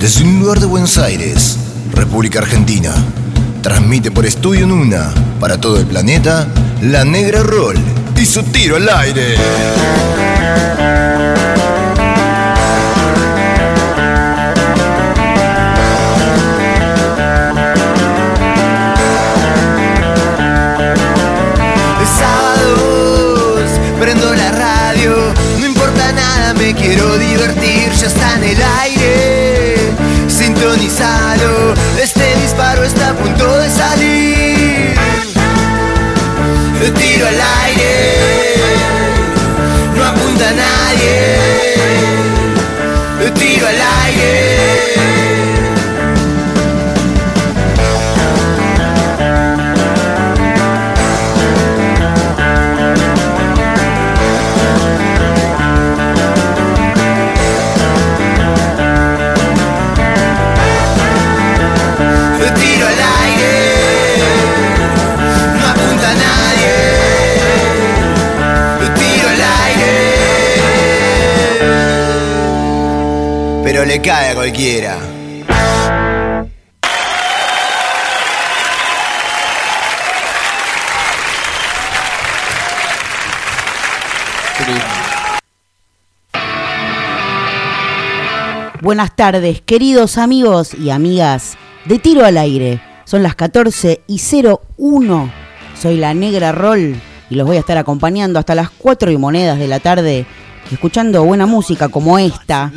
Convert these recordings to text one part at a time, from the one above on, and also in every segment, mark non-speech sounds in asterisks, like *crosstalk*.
Desde un lugar de Buenos Aires, República Argentina, transmite por Estudio Nuna para todo el planeta La Negra Roll y su tiro al aire. Este disparo está a punto de salir. Tiro al aire, le cae a cualquiera. Buenas tardes, queridos amigos y amigas de Tiro al Aire. Son las 14 y 01. Soy la Negra Roll y los voy a estar acompañando hasta las 4 y monedas de la tarde, escuchando buena música como esta.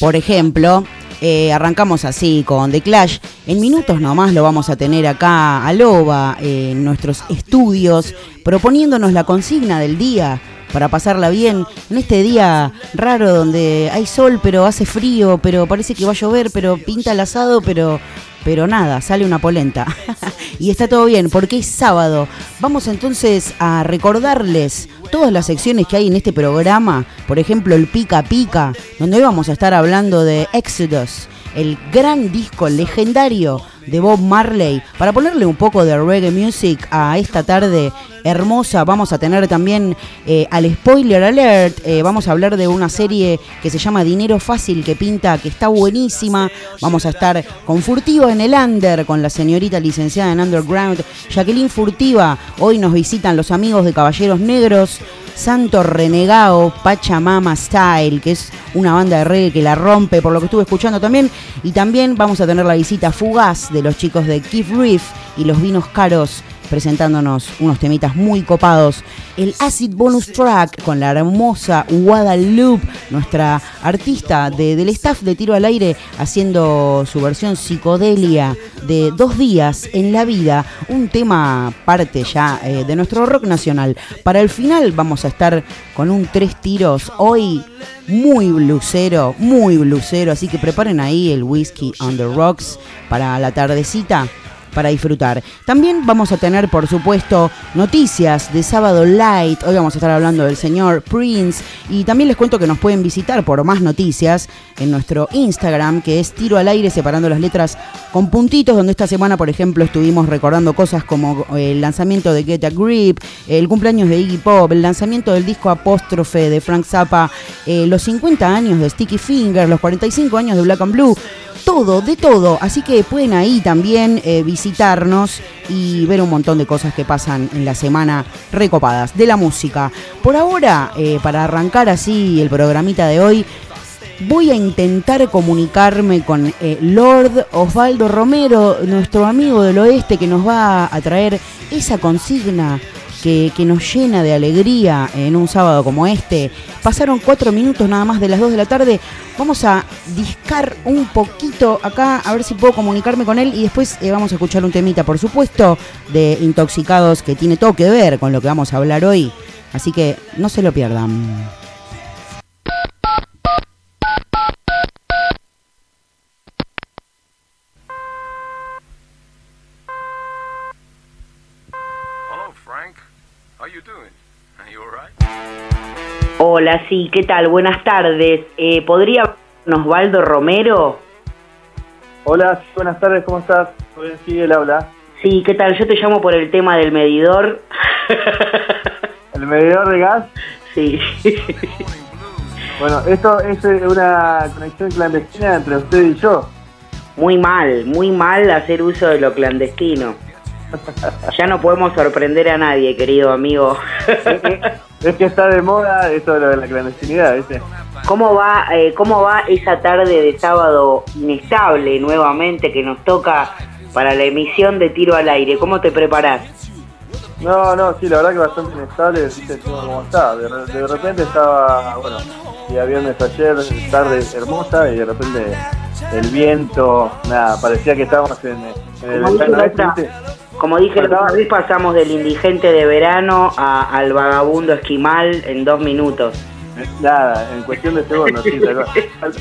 Por ejemplo, eh, arrancamos así con The Clash. En minutos nomás lo vamos a tener acá a Loba eh, en nuestros estudios, proponiéndonos la consigna del día para pasarla bien en este día raro donde hay sol pero hace frío, pero parece que va a llover, pero pinta el asado, pero pero nada, sale una polenta. *laughs* y está todo bien, porque es sábado. Vamos entonces a recordarles todas las secciones que hay en este programa. Por ejemplo, el Pica Pica, donde hoy vamos a estar hablando de Exodus, el gran disco legendario de Bob Marley. Para ponerle un poco de reggae music a esta tarde hermosa, vamos a tener también eh, al spoiler alert. eh, vamos a hablar de una serie que se llama Dinero Fácil, que pinta, que está buenísima. Vamos a estar con Furtiva en el Under, con la señorita licenciada en Underground, Jacqueline Furtiva. Hoy nos visitan los amigos de Caballeros Negros. Santo Renegado, Pachamama Style, que es una banda de reggae que la rompe, por lo que estuve escuchando también. Y también vamos a tener la visita fugaz de los chicos de Keith Reef y los vinos caros presentándonos unos temitas muy copados. El Acid Bonus Track con la hermosa Guadalupe, nuestra artista de- del staff de Tiro al Aire, haciendo su versión psicodelia de Dos días en la vida, un tema parte ya eh, de nuestro rock nacional. Para el final vamos a estar con un tres tiros hoy muy blusero, muy blusero, así que preparen ahí el whisky on the rocks para la tardecita para disfrutar. También vamos a tener, por supuesto, noticias de Sábado Light. Hoy vamos a estar hablando del señor Prince. Y también les cuento que nos pueden visitar por más noticias en nuestro Instagram, que es Tiro al Aire, separando las letras con puntitos, donde esta semana, por ejemplo, estuvimos recordando cosas como eh, el lanzamiento de Get a Grip, el cumpleaños de Iggy Pop, el lanzamiento del disco Apóstrofe de Frank Zappa, eh, los 50 años de Sticky Fingers, los 45 años de Black and Blue todo, de todo. Así que pueden ahí también eh, visitarnos y ver un montón de cosas que pasan en la semana recopadas de la música. Por ahora, eh, para arrancar así el programita de hoy, voy a intentar comunicarme con eh, Lord Osvaldo Romero, nuestro amigo del oeste, que nos va a traer esa consigna que, nos llena de alegría en un sábado como este. Pasaron cuatro minutos nada más de las dos de la tarde. Vamos a discar un poquito acá, a ver si puedo comunicarme con él y después eh, vamos a escuchar un temita, por supuesto, de Intoxicados que tiene todo que ver con lo que vamos a hablar hoy. Así que no se lo pierdan. Hola, sí, ¿qué tal? Buenas tardes. Eh, ¿Podría Osvaldo Romero? Hola, sí, buenas tardes, ¿cómo estás? Muy bien, sí, él habla. Sí, ¿qué tal? Yo te llamo por el tema del medidor. *laughs* *laughs* ¿El medidor de gas? Sí. Bueno, esto es eh, una conexión clandestina entre usted y yo. Muy mal, muy mal hacer uso de lo clandestino. Ya no podemos sorprender a nadie, querido amigo. Es que está de moda esto de lo de la clandestinidad, ¿viste? ¿Cómo va, eh, ¿Cómo va esa tarde de sábado inestable nuevamente que nos toca para la emisión de tiro al aire? ¿Cómo te preparás? No, no, sí, la verdad que bastante inestable, viste cómo está. De, de repente estaba, bueno, día viernes ayer, tarde hermosa, y de repente el viento, nada, parecía que estábamos en, en el Como dije la otra vez, pasamos del indigente de verano a- al vagabundo esquimal en dos minutos. Nada, en cuestión de segundos, sí,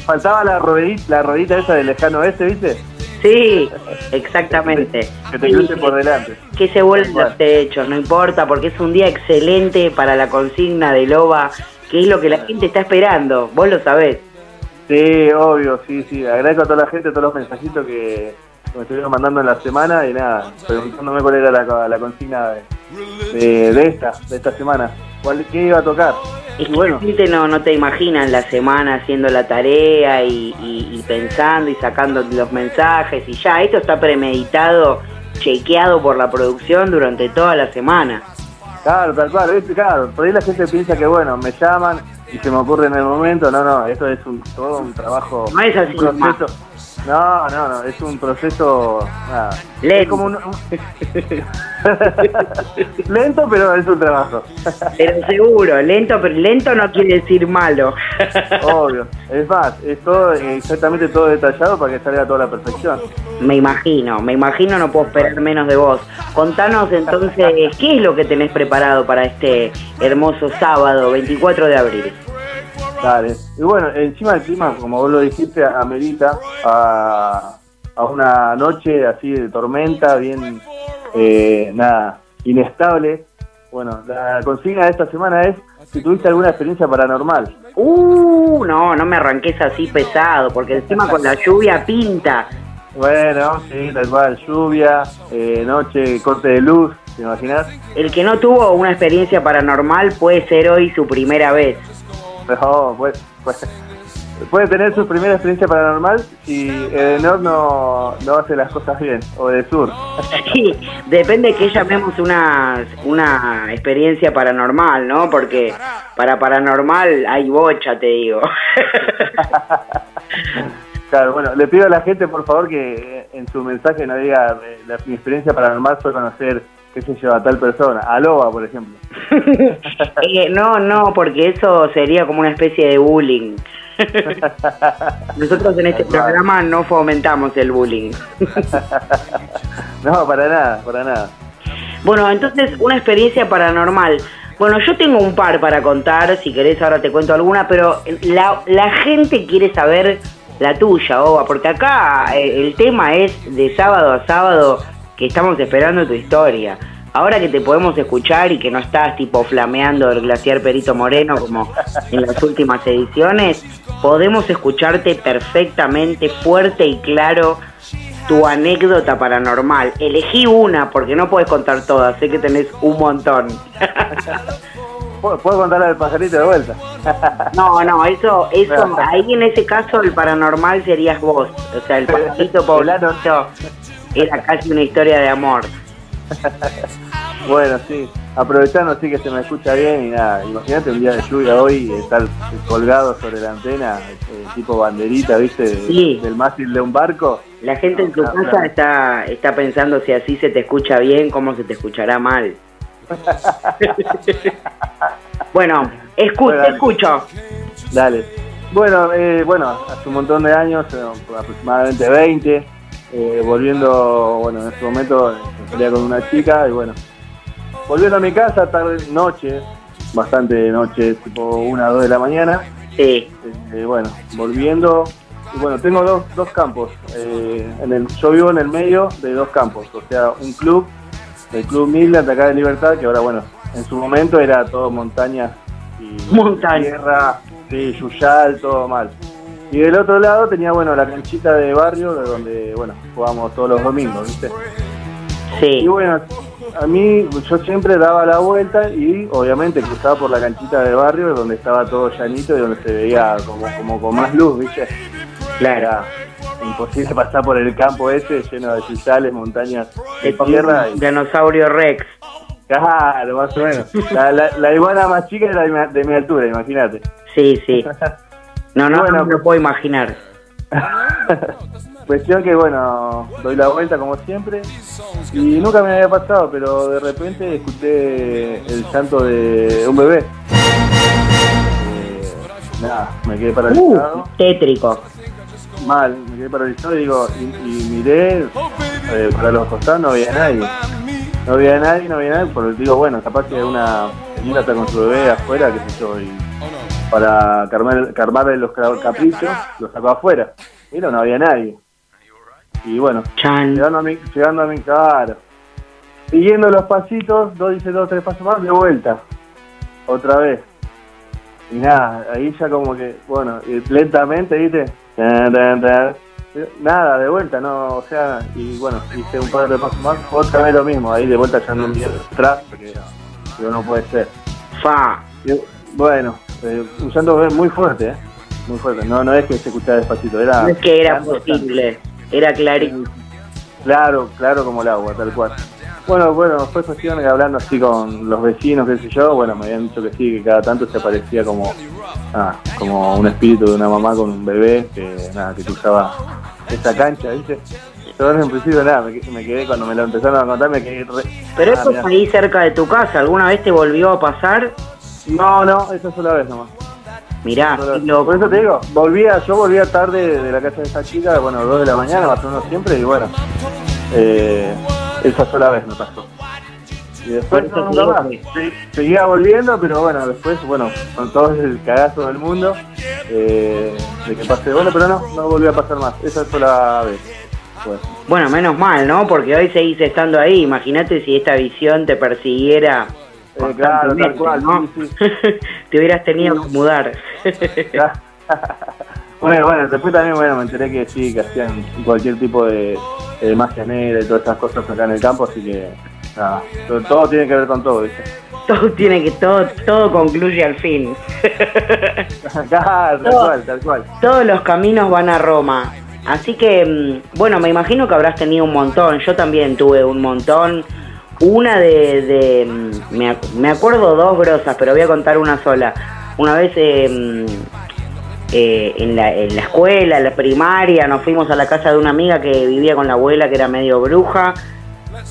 Faltaba la ruedita esa del lejano oeste, ¿viste? Sí, exactamente. Que te cruce por delante. que se vuelven cual. los techos, no importa, porque es un día excelente para la consigna de Loba, que es lo que la gente está esperando, vos lo sabés. Sí, obvio, sí, sí. Agradezco a toda la gente, todos los mensajitos que me estuvieron mandando en la semana y nada, preguntándome cuál era la, la consigna de, de, de esta, de esta semana. ¿Cuál, ¿Qué iba a tocar? Es que bueno, no, no te imagina en la semana haciendo la tarea y, y- y pensando y sacando los mensajes y ya, esto está premeditado, chequeado por la producción durante toda la semana. claro, tal cual, ¿viste? claro. Por ahí la gente piensa que, bueno, me llaman y se me ocurre en el momento. No, no, esto es un, todo un trabajo. No es así un proceso. No, no, no, es un proceso. Nada. Es Lento. como un. *laughs* Lento, pero es un trabajo. Pero seguro, lento, pero lento no quiere decir malo. Obvio. Es más, es todo, exactamente todo detallado para que salga todo a la perfección. Me imagino, me imagino, no puedo esperar menos de vos. Contanos entonces, ¿qué es lo que tenés preparado para este hermoso sábado, 24 de abril? Dale. Y bueno, encima del clima, como vos lo dijiste, amerita a, a una noche así de tormenta, bien, eh, nada, inestable. Bueno, la consigna de esta semana es si tuviste alguna experiencia paranormal. Uh, no, no me arranques así pesado, porque encima con la lluvia pinta. Bueno, sí, tal cual, lluvia, eh, noche, corte de luz, ¿te imaginas? El que no tuvo una experiencia paranormal puede ser hoy su primera vez. No, puede, puede, puede tener su primera experiencia paranormal si Edenor no, no hace las cosas bien, o de sur. *laughs* Sí, depende que llamemos una, una experiencia paranormal, ¿no? Porque para paranormal hay bocha, te digo. *laughs* Claro, bueno, le pido a la gente, por favor, que en su mensaje no diga eh, la, mi experiencia paranormal fue conocer, qué sé yo, a tal persona, a Loba, por ejemplo. *laughs* Eh, no, no, porque eso sería como una especie de bullying. *laughs* Nosotros en este programa no fomentamos el bullying. *laughs* No, para nada, para nada. Bueno, entonces una experiencia paranormal. Bueno, yo tengo un par para contar, si querés ahora te cuento alguna, pero la, la gente quiere saber la tuya, Oba, porque acá eh, el tema es de sábado a sábado que estamos esperando tu historia. Ahora que te podemos escuchar y que no estás tipo flameando el glaciar Perito Moreno como en las últimas ediciones, podemos escucharte perfectamente, fuerte y claro tu anécdota paranormal. Elegí una porque no puedes contar todas, sé que tenés un montón. *laughs* ¿Puedo, contarle al pajarito de vuelta? No, no, eso, eso, *laughs* ahí en ese caso el paranormal serías vos. O sea, el pajarito poblano era casi una historia de amor. *laughs* Bueno, sí, aprovechando así que se me escucha bien y nada, imagínate un día de lluvia hoy estar colgado sobre la antena, eh, tipo banderita, ¿viste? Sí. Del mástil de un barco. La gente en tu casa está, está pensando si así se te escucha bien, cómo se te escuchará mal. *laughs* bueno, escu Bueno, te escucho. Dale. Bueno, eh, bueno, hace un montón de años, eh, aproximadamente 20, eh, volviendo, bueno, en ese momento eh, salía con una chica y bueno, volviendo a mi casa tarde, noche, bastante noche, tipo una o dos de la mañana, eh, bueno, volviendo, y bueno, tengo dos, dos campos, eh, en el, yo vivo en el medio de dos campos, o sea, un club, el Club Midland de acá de Libertad, que ahora, bueno, en su momento era todo montaña y Montaña. tierra, sí, yuyal, todo mal. Y del otro lado tenía, bueno, la canchita de barrio, de donde, bueno, jugábamos todos los domingos, ¿viste? sí. Y bueno, a mí yo siempre daba la vuelta y obviamente cruzaba por la canchita del barrio donde estaba todo llanito y donde se veía como, como con más luz, ¿viste? Claro. Era imposible pasar por el campo ese lleno de cizales, montañas de tierra. Y, dinosaurio Rex. claro, más o menos. La, la, la iguana más chica era de mi, de mi altura, imagínate. Sí, sí. *laughs* No, no, Bueno. no me lo puedo imaginar. *laughs* Cuestión que, bueno, doy la vuelta como siempre y nunca me había pasado, pero de repente escuché el llanto de un bebé. Eh, nada, me quedé paralizado. Uh, tétrico. Mal, me quedé paralizado y digo, y, y miré eh, para los costados, no había nadie. No había nadie, no había nadie, pero digo, bueno, capaz que una señora está con su bebé afuera, qué sé yo, y para calmar, calmarle los ca- caprichos, lo sacó afuera. Pero no había nadie. Y bueno, Chan. llegando a mi, llegando a mi cara, siguiendo los pasitos, dos dice dos, tres pasos más, de vuelta. Otra vez. Y nada, ahí ya como que, bueno, lentamente, ¿viste? Nada, de vuelta, no, o sea, y bueno, hice un par de pasos más, otra vez lo mismo, ahí de vuelta ya no miré atrás, porque digo, no puede ser. Fa. Y, bueno, eh, un llanto muy fuerte, ¿eh? Muy fuerte, no, no es que se escuchaba despacito, era... No es que era posible. Era clarito. Claro, claro como el agua, tal cual. Bueno, bueno, fue cuestión de hablando así con los vecinos, qué sé yo, bueno, me habían dicho que sí, que cada tanto se aparecía como, ah, como un espíritu de una mamá con un bebé que, nada, que cruzaba esa cancha, ¿viste? Yo en principio nada, me, me quedé cuando me lo empezaron a contar, me quedé re... Pero Ah, eso es ahí cerca de tu casa. ¿Alguna vez te volvió a pasar? No, no, esa sola vez nomás. Mirá, Sola- qué loco. Por eso te digo, volvía, yo volvía tarde de la casa de esa chica, bueno, dos de la mañana, más o menos siempre, y bueno, eh, esa sola vez me pasó. Y después no, nunca más. Sí, Seguía volviendo, pero bueno, después, bueno, con todo el cagazo del mundo, eh, de que pasé, bueno, pero no, no volvió a pasar más, esa sola vez. Bueno, menos mal, ¿no? Porque hoy seguís estando ahí. Imagínate si esta visión te persiguiera. Eh, claro, tal cual, ¿no? sí, *laughs* te hubieras tenido que mudar. *laughs* bueno, bueno, después también, bueno, me enteré que sí, que hacían cualquier tipo de, de magia negra y todas estas cosas acá en el campo, así que, nada, todo, todo tiene que ver con todo, ¿viste? *laughs* todo tiene que, todo, todo concluye al fin. Claro, tal cual, tal cual. Todos los caminos van a Roma. Así que, mm, bueno, me imagino que habrás tenido un montón. Yo también tuve un montón. Una de, mm, me, me acuerdo dos grosas, pero voy a contar una sola. Una vez mm, eh, en, la, en la escuela, en la primaria, nos fuimos a la casa de una amiga que vivía con la abuela, que era medio bruja,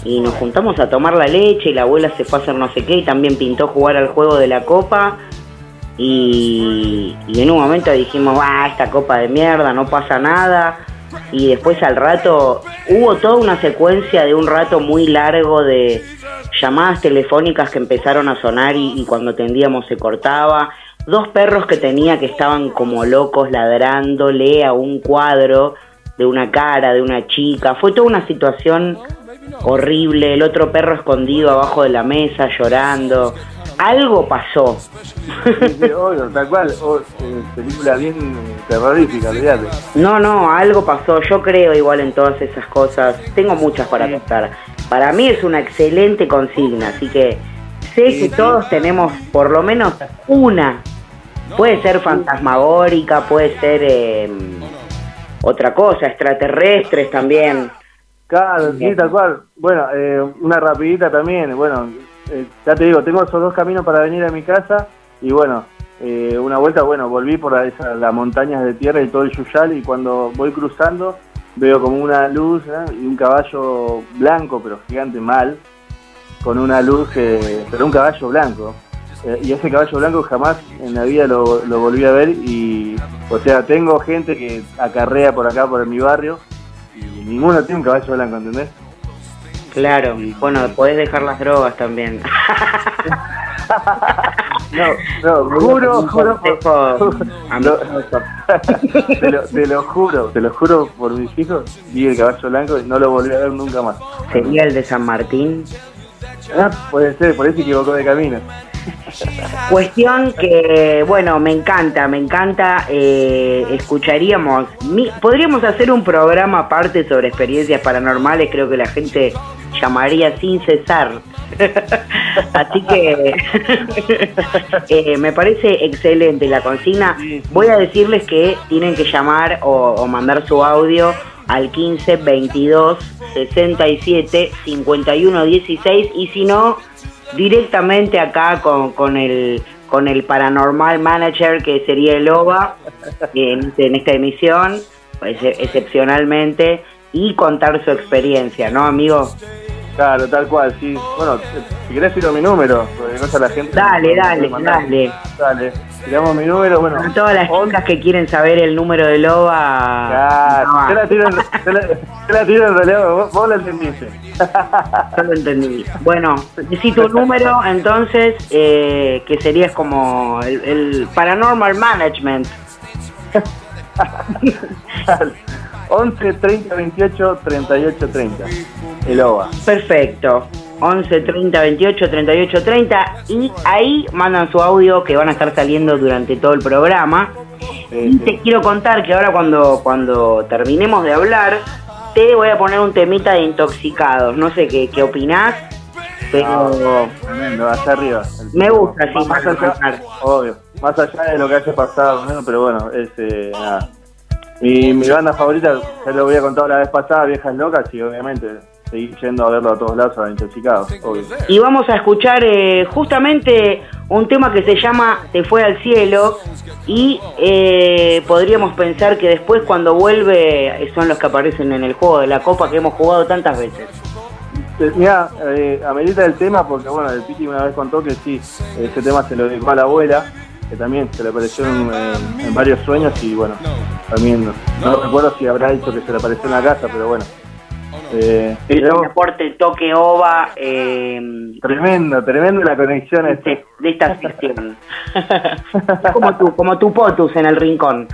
y nos juntamos a tomar la leche y la abuela se fue a hacer no sé qué y también pintó jugar al juego de la copa. Y, y en un momento dijimos, ah, esta copa de mierda, no pasa nada. Y después al rato hubo toda una secuencia de un rato muy largo de llamadas telefónicas que empezaron a sonar y, cuando tendíamos se cortaba. Dos perros que tenía que estaban como locos ladrándole a un cuadro de una cara, de una chica. Fue toda una situación horrible. El otro perro escondido abajo de la mesa llorando. Algo pasó. Sí, sí, obvio, tal cual, eh, película bien eh, terrorífica, olvídate. No, no, algo pasó. Yo creo igual en todas esas cosas. Tengo muchas para contar. Para mí es una excelente consigna, así que sé Sí, que sí. todos tenemos por lo menos una. Puede ser fantasmagórica, puede ser eh, otra cosa, extraterrestres también. Claro, sí, tal cual. Bueno, eh, una rapidita también, bueno, eh, ya te digo, tengo esos dos caminos para venir a mi casa y bueno, eh, una vuelta, bueno, volví por las montañas de tierra y todo el Yuyal y cuando voy cruzando veo como una luz y un caballo blanco, pero gigante mal, con una luz, pero un caballo blanco. Eh, y ese caballo blanco jamás en la vida lo, lo volví a ver y, o sea, tengo gente que acarrea por acá, por mi barrio, y ninguno tiene un caballo blanco, ¿entendés? Claro, bueno, podés dejar las drogas también. *laughs* No, no, juro, juro, por- amistoso. te, lo, te lo juro, te lo juro por mis hijos, vi el caballo blanco y no lo volví a ver nunca más. Sería el de San Martín. Ah, puede ser, por ahí se equivocó de camino. Cuestión que, bueno, me encanta, me encanta. eh, escucharíamos, mi- podríamos hacer un programa aparte sobre experiencias paranormales. Creo que la gente llamaría sin cesar. *laughs* Así que *laughs* eh, me parece excelente la consigna. Voy a decirles que tienen que llamar o, mandar su audio al 15 22 67 51 16 y si no directamente acá con, con el con el Paranormal Manager que sería el OVA en, en esta emisión, pues, excepcionalmente, y contar su experiencia, ¿no, amigo? Claro, tal cual, sí. Bueno, si querés tiro mi número, porque no la gente. Dale, dale, dale. Dale, tiramos mi número, bueno. A todas las chicas que quieren saber el número de Loba. Claro, yo la tiro, la, tiro en realidad, vos, vos lo entendiste. Yo lo entendí. Bueno, necesito un número, entonces, eh, que sería como el, el Paranormal Management. *laughs* 11 30 28 38 30. El OVA. Perfecto. 11 30 28 38 30 y ahí mandan su audio que van a estar saliendo durante todo el programa. y te quiero contar que ahora cuando, cuando terminemos de hablar, te voy a poner un temita de intoxicados. No sé qué, qué opinás, pero... tremendo, allá arriba. Me gusta, sí, más allá, Obvio. Más allá de lo que haya pasado, pero bueno, es... Eh, nada mi, mi banda favorita, ya lo había contado la vez pasada, Viejas Locas, y obviamente seguir yendo a verlo a todos lados a Intoxicados, obvio. Y vamos a escuchar eh, justamente un tema que se llama Te fue al cielo y eh, podríamos pensar que después cuando vuelve son los que aparecen en el juego de la Copa que hemos jugado tantas veces. Eh, mira, eh, amerita el tema porque bueno, el Piti una vez contó que sí, este tema se lo dedicó a la abuela que también se le apareció en, varios sueños y bueno, también no, recuerdo si habrá dicho que se le apareció en la casa, pero bueno. Eh, el transporte toque ova. Eh, tremendo, tremendo la conexión de esta sección. *laughs* como tu, como tu potus en el rincón.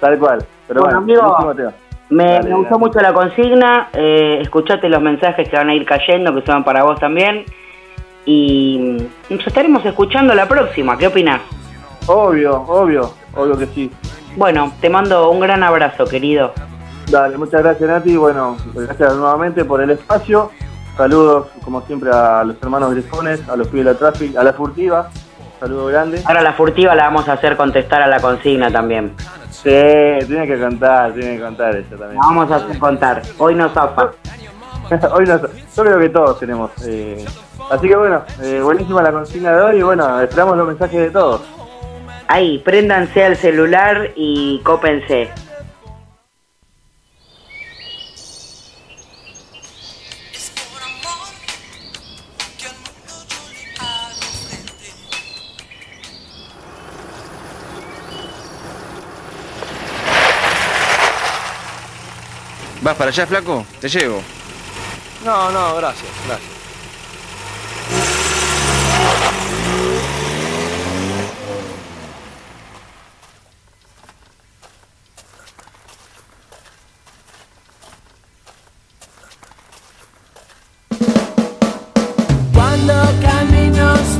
Tal cual. Pero bueno, me, gustó mucho la consigna. Eh, escuchate los mensajes que van a ir cayendo, que son para vos también y nos estaremos escuchando la próxima. ¿Qué opinas? Obvio, obvio, obvio que sí. Bueno, te mando un gran abrazo, querido. Dale, muchas gracias Nati. Bueno, gracias nuevamente por el espacio. Saludos, como siempre, a los hermanos Grifones, a los pibes de la Traffic, a la Furtiva. Saludo grande. Ahora la Furtiva la vamos a hacer contestar a la consigna también. Sí, tiene que contar, tiene que contar eso también. vamos a hacer contar. Hoy nos zafa. *laughs* Hoy no, yo creo que todos tenemos. Eh, así que bueno, eh, buenísima la consigna de hoy y bueno, esperamos los mensajes de todos. Ahí, préndanse al celular y cópense. ¿Vas para allá, flaco? Te llevo. No, no, gracias, gracias.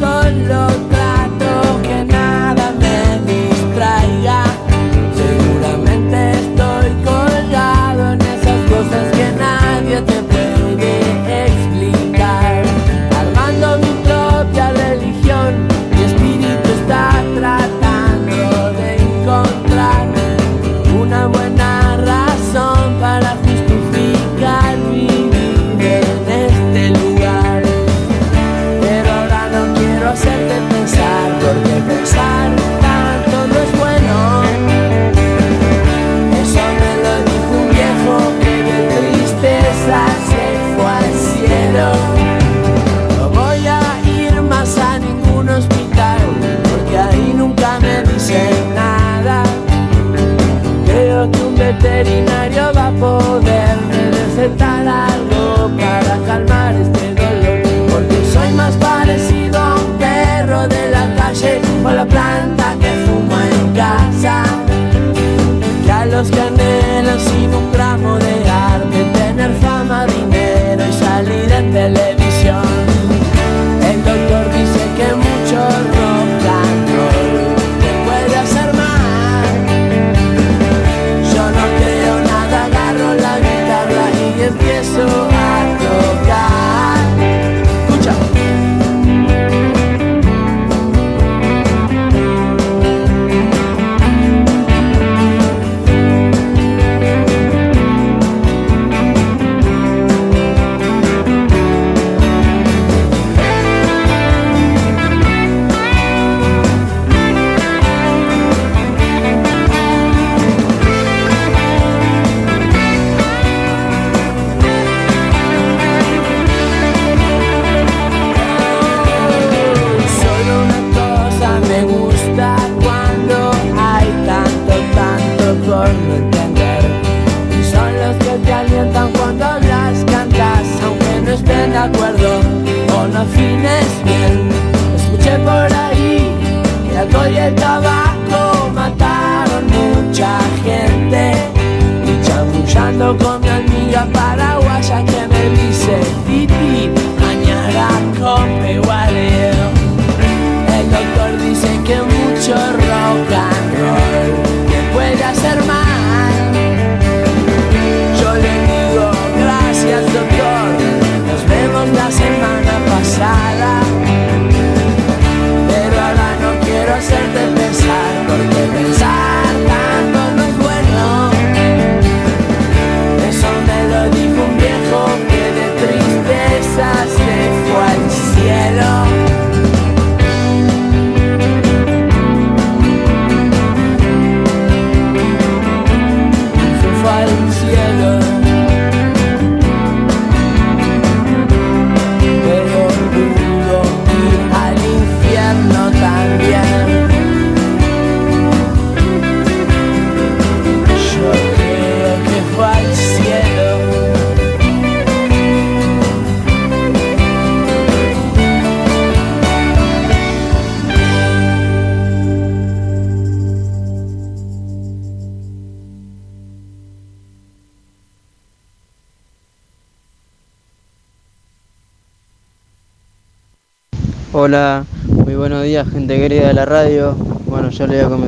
Camino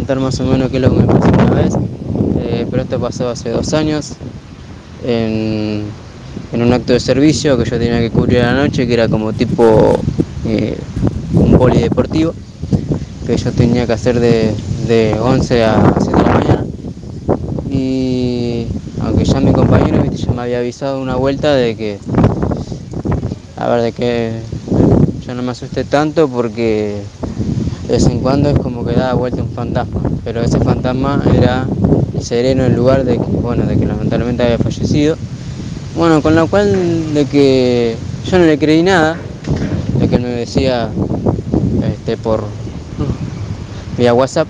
comentar más o menos qué es lo que me pasó una vez, eh, pero esto pasó hace dos años en, un acto de servicio que yo tenía que cubrir a la noche, que era como tipo eh, un polideportivo, que yo tenía que hacer de, de 11 a 7 de la mañana. Y aunque ya mi compañero ya me había avisado una vuelta de que, a ver, de que yo no me asusté tanto porque de vez en cuando es como que daba vuelta un fantasma, pero ese fantasma era sereno en lugar de que, bueno, de que lamentablemente había fallecido. Bueno, con lo cual de que yo no le creí nada, de que me decía este, por *laughs* vía WhatsApp.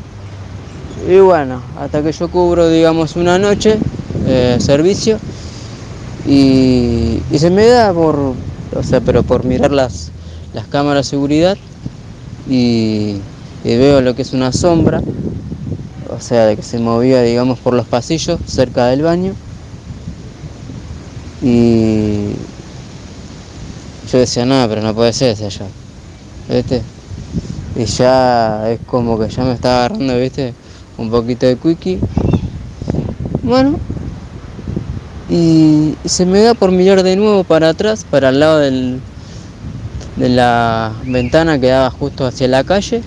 Y bueno, hasta que yo cubro, digamos, una noche eh, servicio y, y se me da por, o sea, pero por mirar las, las cámaras de seguridad y, veo lo que es una sombra, o sea, de que se movía, digamos, por los pasillos cerca del baño. Y yo decía, no, pero no puede ser ese allá. ¿Viste? Y ya es como que ya me estaba agarrando, ¿viste? Un poquito de quickie. Bueno. Y se me da por mirar de nuevo para atrás, para el lado del, de la ventana que daba justo hacia la calle.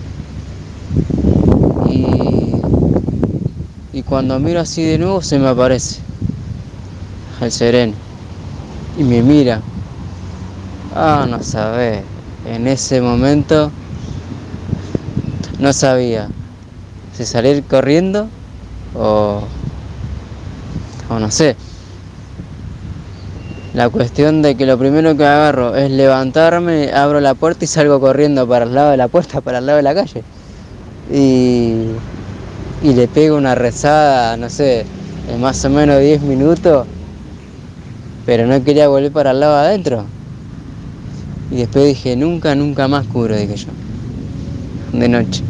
Y, cuando miro así de nuevo se me aparece el sereno. Y me mira. Ah, no sabés. En ese momento no sabía si salir corriendo o, o no sé. La cuestión de que lo primero que agarro es levantarme, abro la puerta y salgo corriendo para el lado de la puerta, para el lado de la calle. Y, y le pego una rezada, no sé, de más o menos 10 minutos, pero no quería volver para el lado de adentro. Y después dije, nunca, nunca más cubro, dije yo, de noche.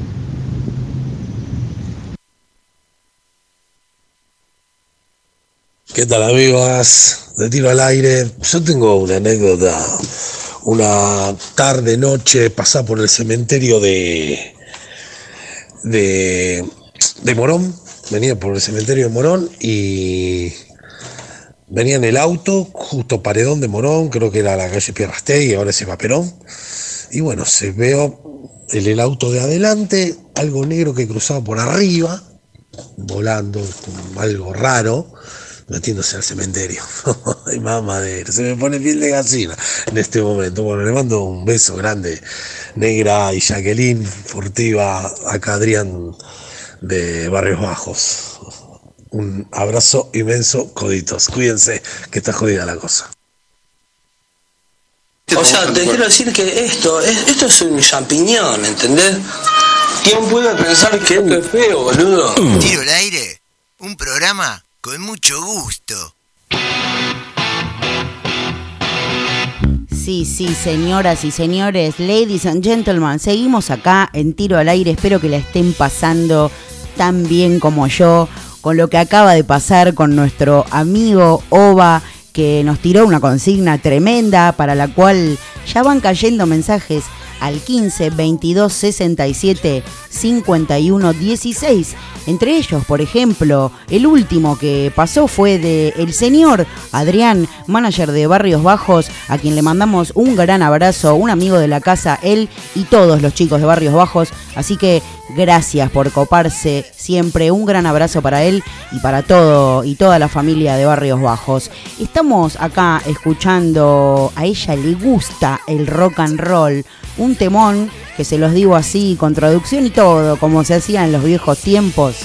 ¿Qué tal amigos de tiro al aire? Yo tengo una anécdota. Una tarde, noche, pasaba por el cementerio de, de, de Morón. Venía por el cementerio de Morón y venía en el auto, justo paredón de Morón, creo que era la calle Pierrastegui, ahora se va Perón. Y bueno, se veo en el auto de adelante algo negro que cruzaba por arriba, volando, algo raro metiéndose al cementerio. *laughs* Ay, mamadera, se me pone piel de gallina en este momento. Bueno, le mando un beso grande, Negra y Jacqueline Furtiva, acá Adrián de Barrios Bajos. Un abrazo inmenso, coditos. Cuídense, que está jodida la cosa. O sea, te quiero decir que esto, es, esto es un champiñón, ¿entendés? ¿Quién puede pensar que esto es feo, boludo? Tiro al aire, un programa con mucho gusto. Sí, sí, señoras y señores, ladies and gentlemen, seguimos acá en tiro al aire. Espero que la estén pasando tan bien como yo con lo que acaba de pasar con nuestro amigo Ova, que nos tiró una consigna tremenda para la cual ya van cayendo mensajes al 15 22 67 51 16. Entre ellos, por ejemplo, el último que pasó fue de el señor Adrián, manager de Barrios Bajos, a quien le mandamos un gran abrazo, un amigo de la casa, él y todos los chicos de Barrios Bajos. Así que gracias por coparse siempre, un gran abrazo para él y para todo y toda la familia de Barrios Bajos. Estamos acá escuchando, a ella le gusta el rock and roll, temón que se los digo así, con traducción y todo, como se hacía en los viejos tiempos,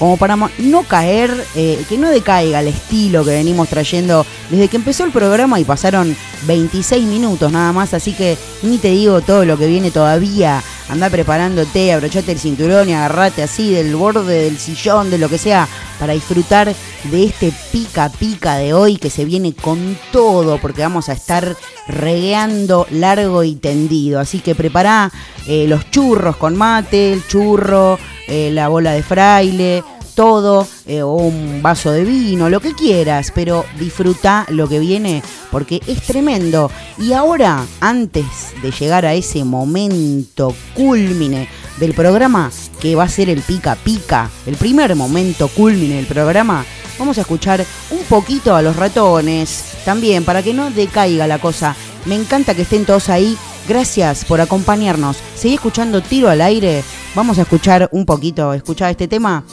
como para no caer, eh, que no decaiga el estilo que venimos trayendo desde que empezó el programa y pasaron 26 minutos nada más, así que ni te digo todo lo que viene todavía. Anda preparándote, abrochate el cinturón y agarrate así del borde del sillón, de lo que sea, para disfrutar de este pica pica de hoy que se viene con todo, porque vamos a estar regueando largo y tendido. Así que prepara eh, los churros con mate, el churro, eh, la bola de fraile, todo, eh, o un vaso de vino, lo que quieras, pero disfruta lo que viene porque es tremendo. Y ahora, antes de llegar a ese momento culmine del programa, que va a ser el pica pica, el primer momento culmine del programa, vamos a escuchar un poquito a los ratones, también para que no decaiga la cosa. Me encanta que estén todos ahí. Gracias por acompañarnos. Seguí escuchando Tiro al Aire. Vamos a escuchar un poquito, escuchar este tema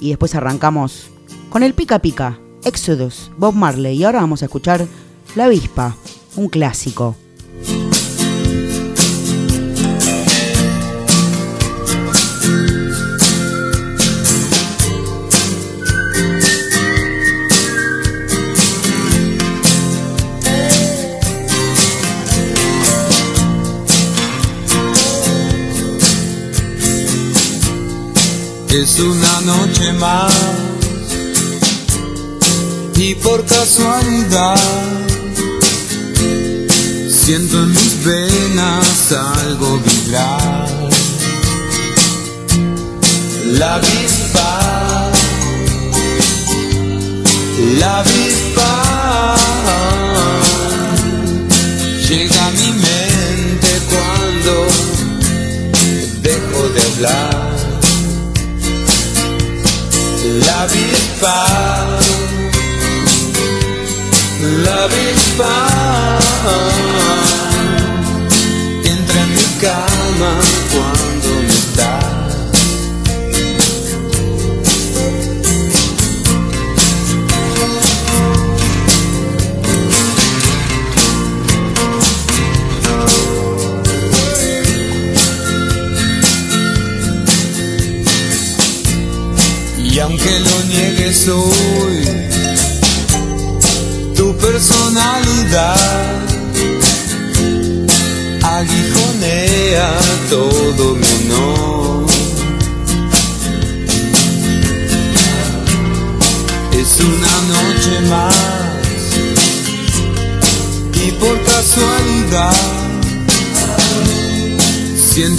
y después arrancamos con el Pica Pica, Exodus, Bob Marley y ahora vamos a escuchar La Avispa, un clásico. Es una noche más. Y por casualidad siento en mis venas algo vibrar. La avispa, la avispa. Llega a mi mente cuando dejo de hablar avispa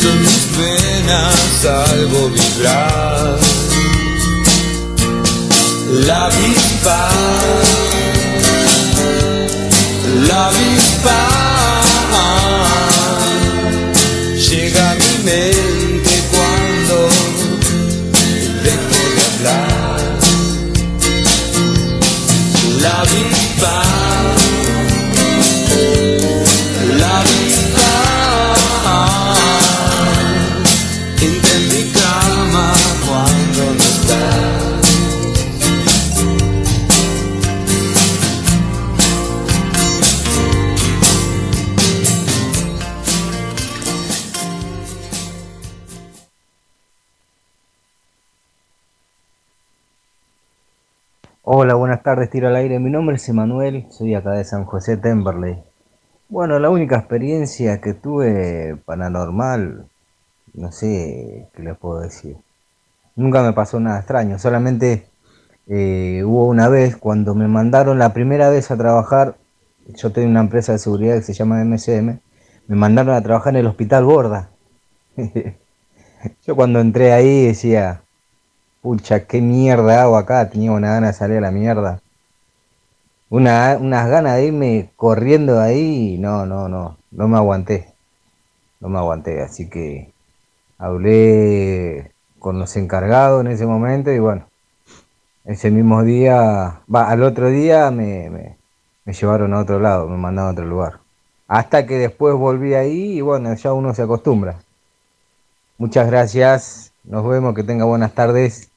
siento en mis venas algo vibrar. La avispa, la avispa. Llega a mi mente cuando dejo de hablar. La avispa, buenas tardes, al aire. Mi nombre es Emanuel, soy acá de San José Temperley. Bueno, la única experiencia que tuve paranormal, no sé qué le puedo decir. Nunca me pasó nada extraño, solamente eh, hubo una vez cuando me mandaron la primera vez a trabajar yo tengo una empresa de seguridad que se llama MCM, me mandaron a trabajar en el hospital Borda. *laughs* yo cuando entré ahí decía, pucha, qué mierda hago acá, tenía una gana de salir a la mierda. Una, unas ganas de irme corriendo de ahí, no, no, no, no me aguanté. No me aguanté, así que hablé con los encargados en ese momento y bueno, ese mismo día, va, al otro día me, me, me llevaron a otro lado, me mandaron a otro lugar. Hasta que después volví ahí y bueno, ya uno se acostumbra. Muchas gracias, nos vemos, que tenga buenas tardes.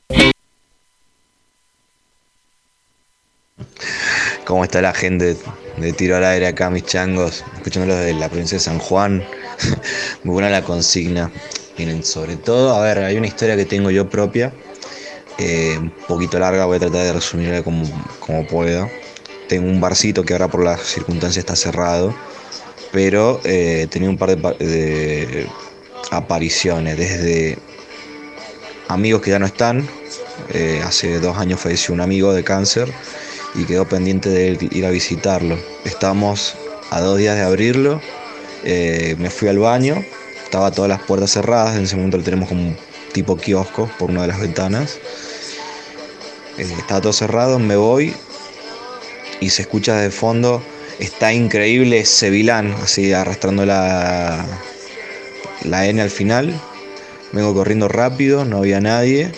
¿Cómo está la gente de tiro al aire acá, mis changos? Escuchándolo desde la provincia de San Juan. *laughs* Muy buena la consigna. Miren, sobre todo, a ver, hay una historia que tengo yo propia, eh, un poquito larga, voy a tratar de resumirla como, como pueda. Tengo un barcito que ahora por las circunstancias está cerrado, pero eh, tenía un par de, pa- de apariciones, desde amigos que ya no están, eh, hace dos años falleció un amigo de cáncer y quedó pendiente de ir a visitarlo. Estamos a dos días de abrirlo, eh, me fui al baño, estaba todas las puertas cerradas, en ese momento lo tenemos como un tipo kiosco por una de las ventanas. Eh, estaba todo cerrado, me voy y se escucha de fondo, está increíble Sevilán, así arrastrando la, la N al final. Vengo corriendo rápido, no había nadie.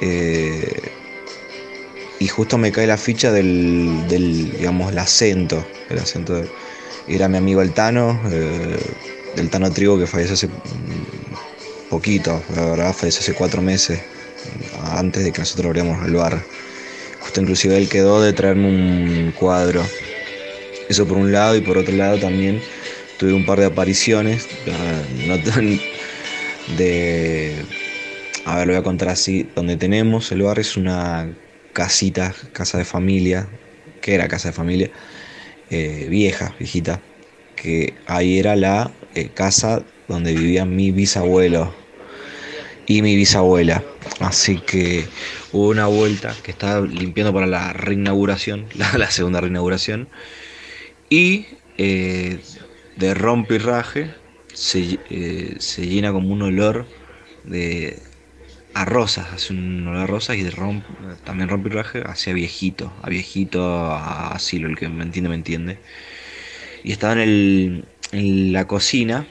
Eh, y justo me cae la ficha del, del, digamos, el acento. El acento de- era mi amigo el Tano, eh, el Tano Trigo que falleció hace poquito, la verdad, falleció hace cuatro meses, antes de que nosotros abriéramos el bar. Justo inclusive él quedó de traerme un cuadro. Eso por un lado y por otro lado también tuve un par de apariciones. no tan- de. A ver, lo voy a contar así. Donde tenemos el bar es una casita, casa de familia, que era casa de familia, eh, vieja, viejita, que ahí era la eh, casa donde vivían mi bisabuelo y mi bisabuela. Así que hubo una vuelta que estaba limpiando para la reinauguración, *laughs* la, segunda reinauguración, y eh, de rompe se llena como un olor de a rosas, hace un olor a rosas y de romp, también rompe y raje hacia viejito, a viejito, a asilo, el que me entiende, me entiende. Y estaba en, el, la cocina,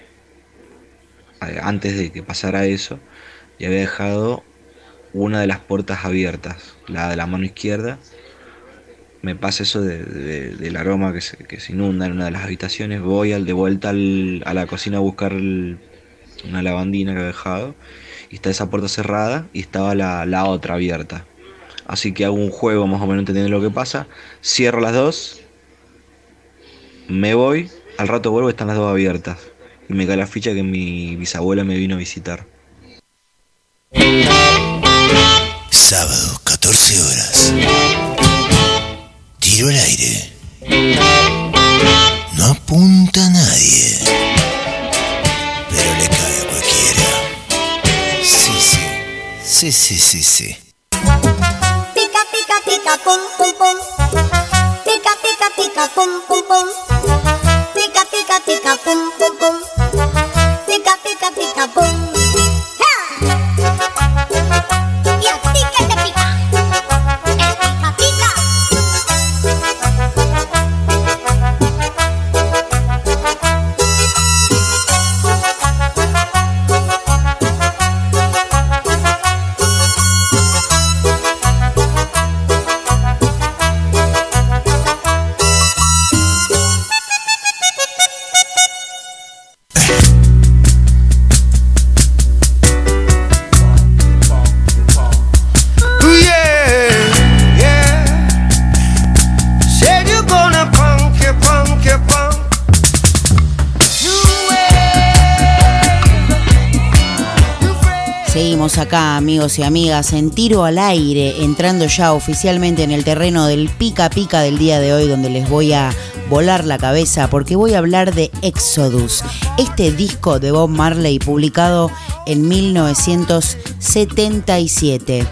eh, antes de que pasara eso, y había dejado una de las puertas abiertas, la de la mano izquierda. Me pasa eso de- de- del aroma que se, que se inunda en una de las habitaciones. Voy al, de vuelta al- a la cocina a buscar una lavandina que había dejado. Y está esa puerta cerrada y estaba la, la otra abierta. Así que hago un juego más o menos entendiendo lo que pasa. Cierro las dos. Me voy. Al rato vuelvo y están las dos abiertas. Y me cae la ficha que mi bisabuela me vino a visitar. Sábado, 14 horas. Tiro al aire. No apunta nadie. Sí, sí, sí, sí. Pica, pica, pica, pum, pum, pum. Pica, pica, pica, pum, pum, pum. Pica, pica, pica, pum, pum, pum. Pica, pica, pica, pum. Acá, amigos y amigas, en tiro al aire, entrando ya oficialmente en el terreno del pica pica del día de hoy, donde les voy a volar la cabeza, porque voy a hablar de Exodus, este disco de Bob Marley publicado en 1977.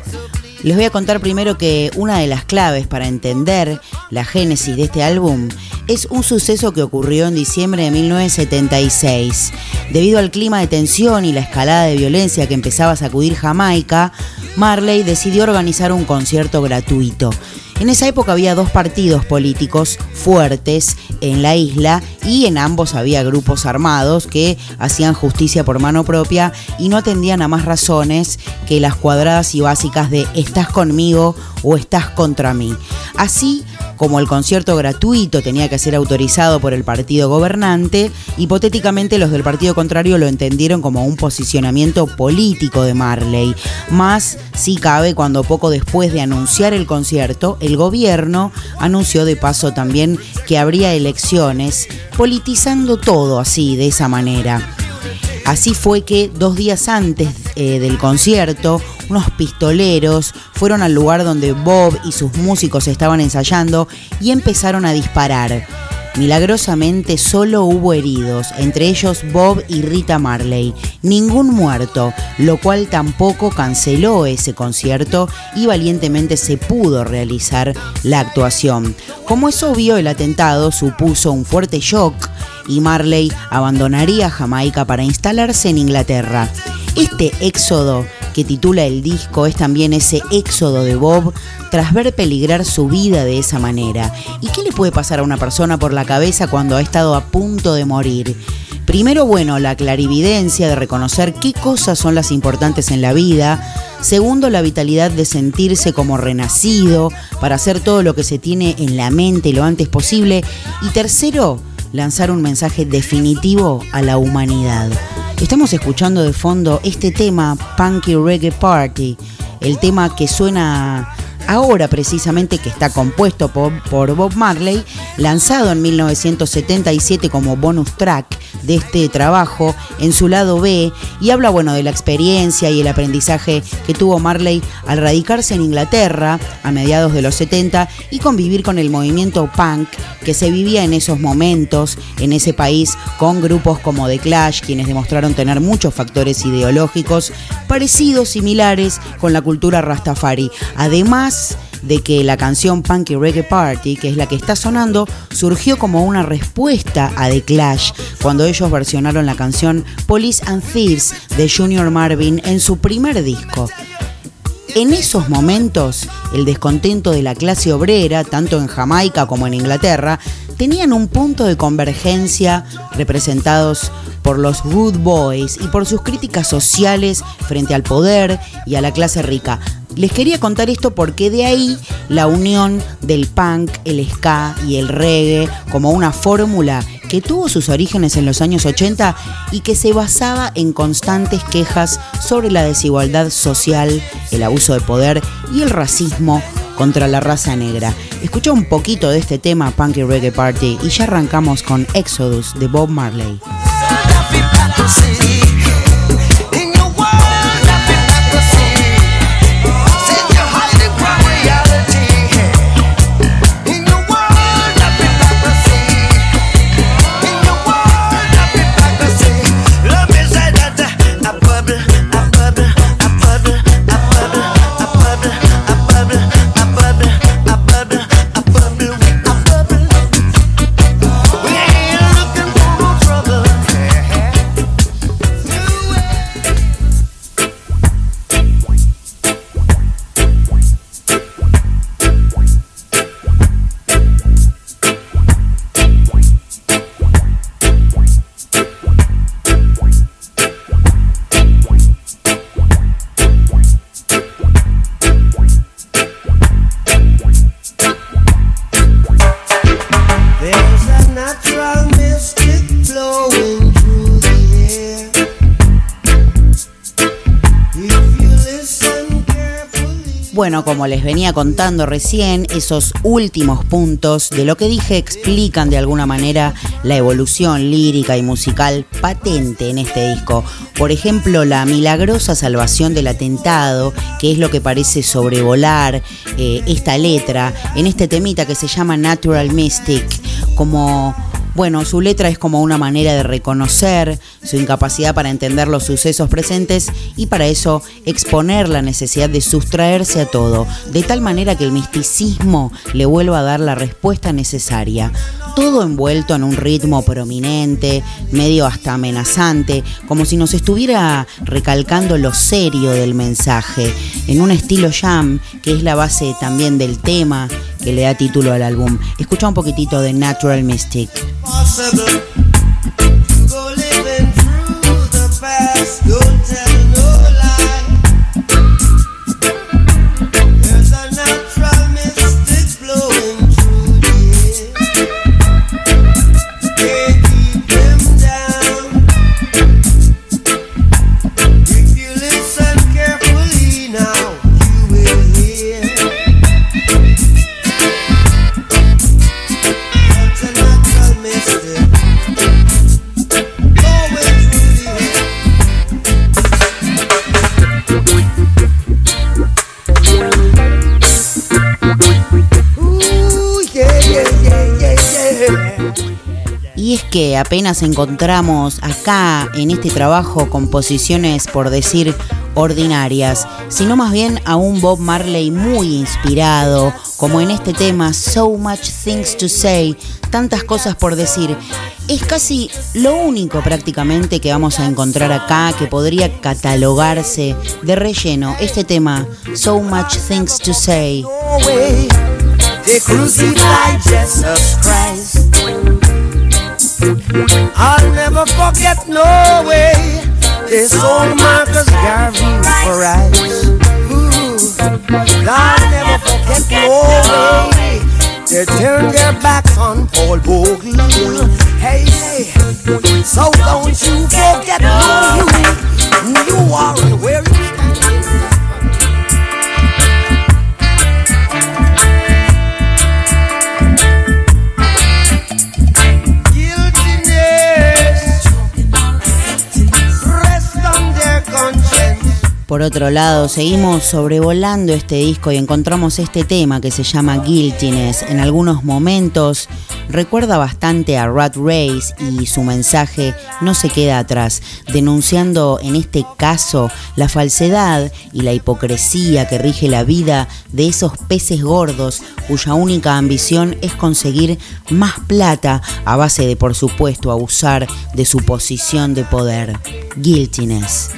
Les voy a contar primero que una de las claves para entender la génesis de este álbum es un suceso que ocurrió en diciembre de 1976. Debido al clima de tensión y la escalada de violencia que empezaba a sacudir Jamaica, Marley decidió organizar un concierto gratuito. En esa época había dos partidos políticos fuertes en la isla y en ambos había grupos armados que hacían justicia por mano propia y no atendían a más razones que las cuadradas y básicas de estás conmigo o estás contra mí. Así como el concierto gratuito tenía que ser autorizado por el partido gobernante, hipotéticamente los del partido contrario lo entendieron como un posicionamiento político de Marley. Más si cabe cuando poco después de anunciar el concierto, el gobierno anunció de paso también que habría elecciones, politizando todo así, de esa manera. Así fue que dos días antes eh, del concierto, unos pistoleros fueron al lugar donde Bob y sus músicos estaban ensayando y empezaron a disparar. Milagrosamente solo hubo heridos, entre ellos Bob y Rita Marley. Ningún muerto, lo cual tampoco canceló ese concierto y valientemente se pudo realizar la actuación. Como es obvio, el atentado supuso un fuerte shock y Marley abandonaría Jamaica para instalarse en Inglaterra. Este éxodo que titula el disco es también ese éxodo de Bob tras ver peligrar su vida de esa manera. ¿Y qué le puede pasar a una persona por la cabeza cuando ha estado a punto de morir? Primero, bueno, la clarividencia de reconocer qué cosas son las importantes en la vida. Segundo, la vitalidad de sentirse como renacido para hacer todo lo que se tiene en la mente lo antes posible. Y tercero, lanzar un mensaje definitivo a la humanidad. Estamos escuchando de fondo este tema, Punky Reggae Party, el tema que suena ahora precisamente que está compuesto por, Bob Marley, lanzado en 1977 como bonus track de este trabajo en su lado B y habla bueno de la experiencia y el aprendizaje que tuvo Marley al radicarse en Inglaterra a mediados de los 70 y convivir con el movimiento punk que se vivía en esos momentos en ese país con grupos como The Clash quienes demostraron tener muchos factores ideológicos parecidos, similares con la cultura rastafari. Además, de que la canción Punky Reggae Party, que es la que está sonando, surgió como una respuesta a The Clash cuando ellos versionaron la canción Police and Thieves de Junior Marvin en su primer disco. En esos momentos, el descontento de la clase obrera, tanto en Jamaica como en Inglaterra, tenían un punto de convergencia representados por los Good Boys y por sus críticas sociales frente al poder y a la clase rica. Les quería contar esto porque de ahí la unión del punk, el ska y el reggae como una fórmula que tuvo sus orígenes en los años 80 y que se basaba en constantes quejas sobre la desigualdad social, el abuso de poder y el racismo contra la raza negra. Escucha un poquito de este tema Punky Reggae Party y ya arrancamos con Exodus de Bob Marley. Bueno, como les venía contando recién, esos últimos puntos de lo que dije explican de alguna manera la evolución lírica y musical patente en este disco. Por ejemplo, la milagrosa salvación del atentado, que es lo que parece sobrevolar eh, esta letra en este temita que se llama Natural Mystic, como Bueno, su letra es como una manera de reconocer su incapacidad para entender los sucesos presentes y para eso exponer la necesidad de sustraerse a todo, de tal manera que el misticismo le vuelva a dar la respuesta necesaria. Todo envuelto en un ritmo prominente, medio hasta amenazante, como si nos estuviera recalcando lo serio del mensaje, en un estilo jam, que es la base también del tema que le da título al álbum. Escucha un poquitito de Natural Mystic. Possible. Go living through the past, don't tell que apenas encontramos acá en este trabajo composiciones por decir ordinarias, sino más bien a un Bob Marley muy inspirado, como en este tema So Much Things to Say, tantas cosas por decir. Es casi lo único prácticamente que vamos a encontrar acá que podría catalogarse de relleno. Este tema, So Much Things to Say. I'll never forget no way. They sold Marcus Garvey for. Ooh, I'll never forget no way. They turned their backs on Paul Bogle. Hey, hey, so don't you forget no you, you are and where you Por otro lado, seguimos sobrevolando este disco y encontramos este tema que se llama Guiltiness. En algunos momentos recuerda bastante a Rat Race y su mensaje no se queda atrás, denunciando en este caso la falsedad y la hipocresía que rige la vida de esos peces gordos cuya única ambición es conseguir más plata a base de, por supuesto, abusar de su posición de poder. Guiltiness.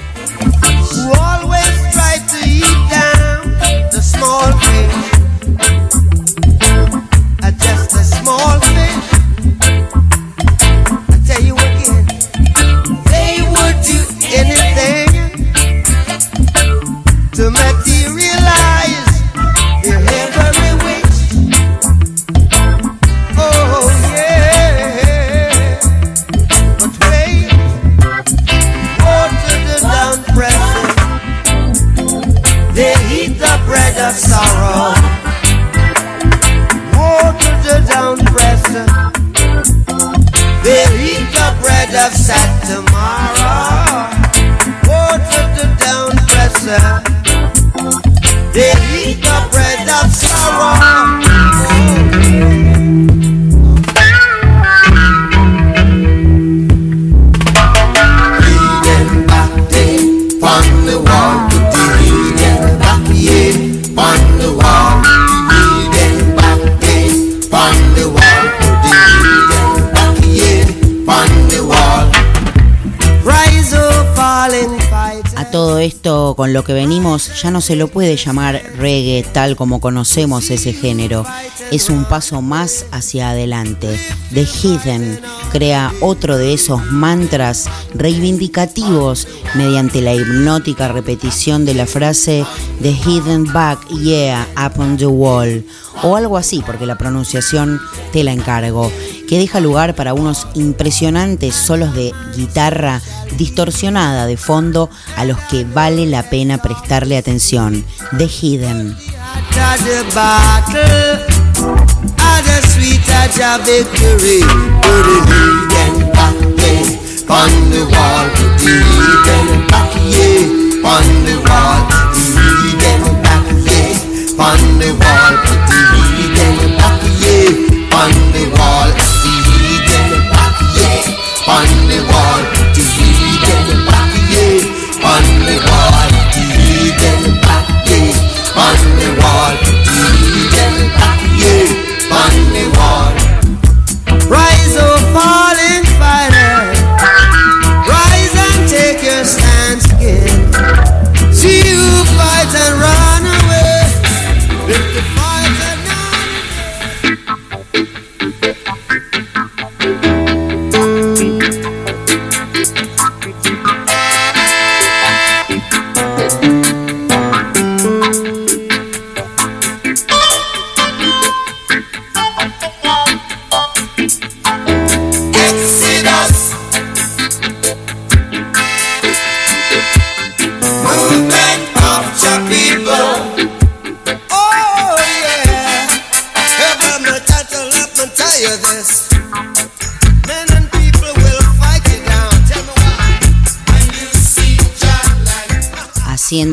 The bread of sad tomorrow. Con lo que venimos ya no se lo puede llamar reggae tal como conocemos ese género. Es un paso más hacia adelante. The Hidden crea otro de esos mantras reivindicativos mediante la hipnótica repetición de la frase The Hidden Back Yeah Up on the Wall o algo así porque la pronunciación te la encargo que deja lugar para unos impresionantes solos de guitarra distorsionada de fondo a los que vale la pena prestarle atención. The Hidden. on the wall to yeah. On the wall yeah. On the wall back, yeah. On the wall.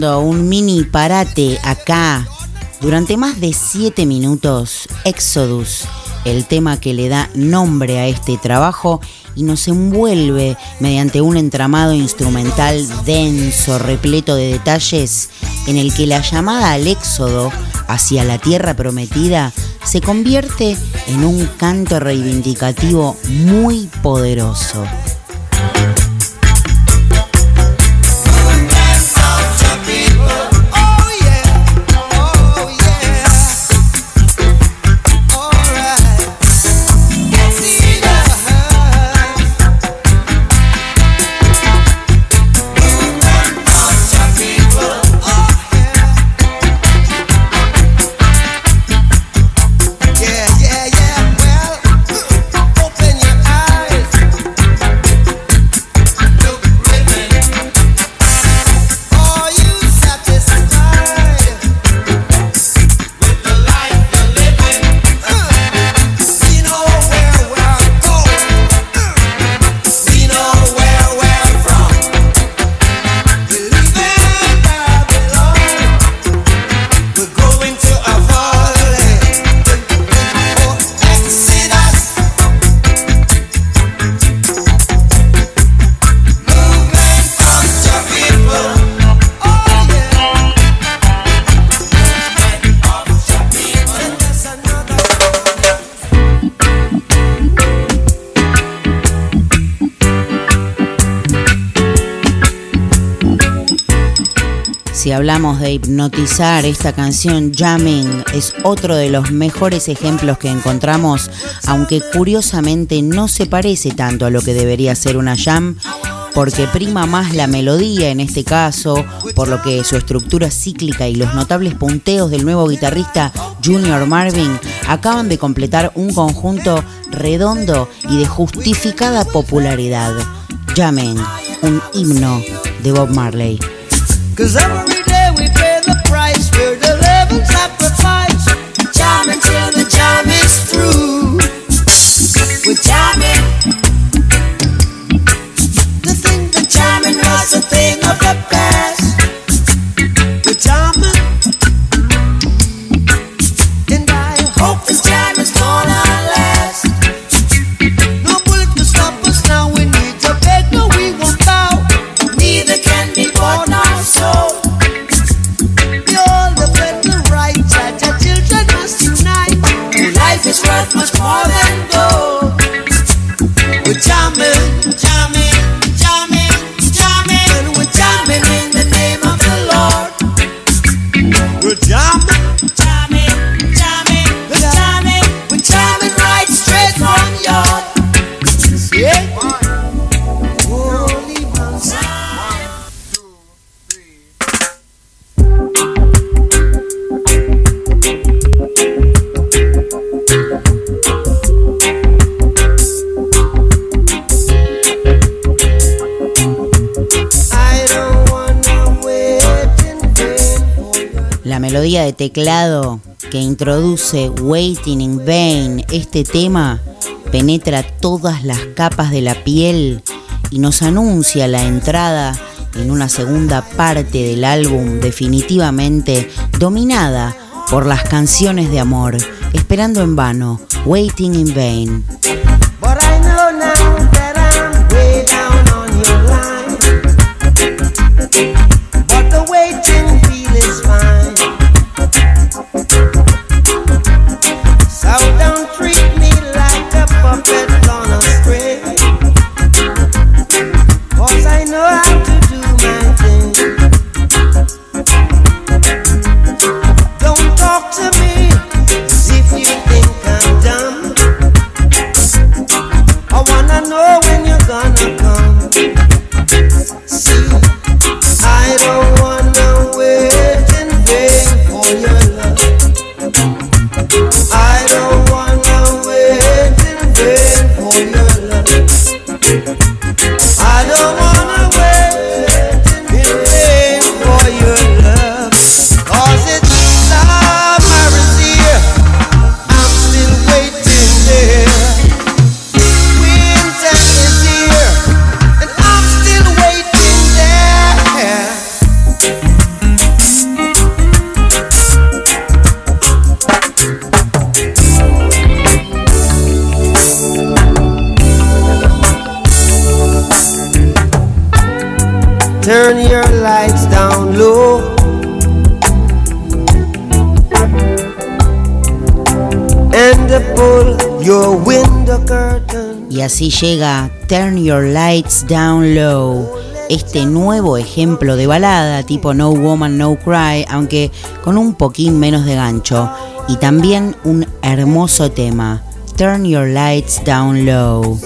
Un mini parate acá durante más de 7 minutos, Exodus, el tema que le da nombre a este trabajo y nos envuelve mediante un entramado instrumental denso, repleto de detalles, en el que la llamada al éxodo hacia la tierra prometida se convierte en un canto reivindicativo muy poderoso. Hablamos de hipnotizar, esta canción Jamming es otro de los mejores ejemplos que encontramos, aunque curiosamente no se parece tanto a lo que debería ser una jam, porque prima más la melodía en este caso, por lo que su estructura cíclica y los notables punteos del nuevo guitarrista Junior Marvin acaban de completar un conjunto redondo y de justificada popularidad. Jamming, un himno de Bob Marley. Pay the price, we're the living sacrifice. Jamming till de teclado que introduce Waiting in Vain, este tema, penetra todas las capas de la piel y nos anuncia la entrada en una segunda parte del álbum definitivamente dominada por las canciones de amor, esperando en vano, Waiting in Vain. trumpet Así llega Turn Your Lights Down Low, este nuevo ejemplo de balada tipo No Woman No Cry, aunque con un poquín menos de gancho. Y también un hermoso tema, Turn Your Lights Down Low.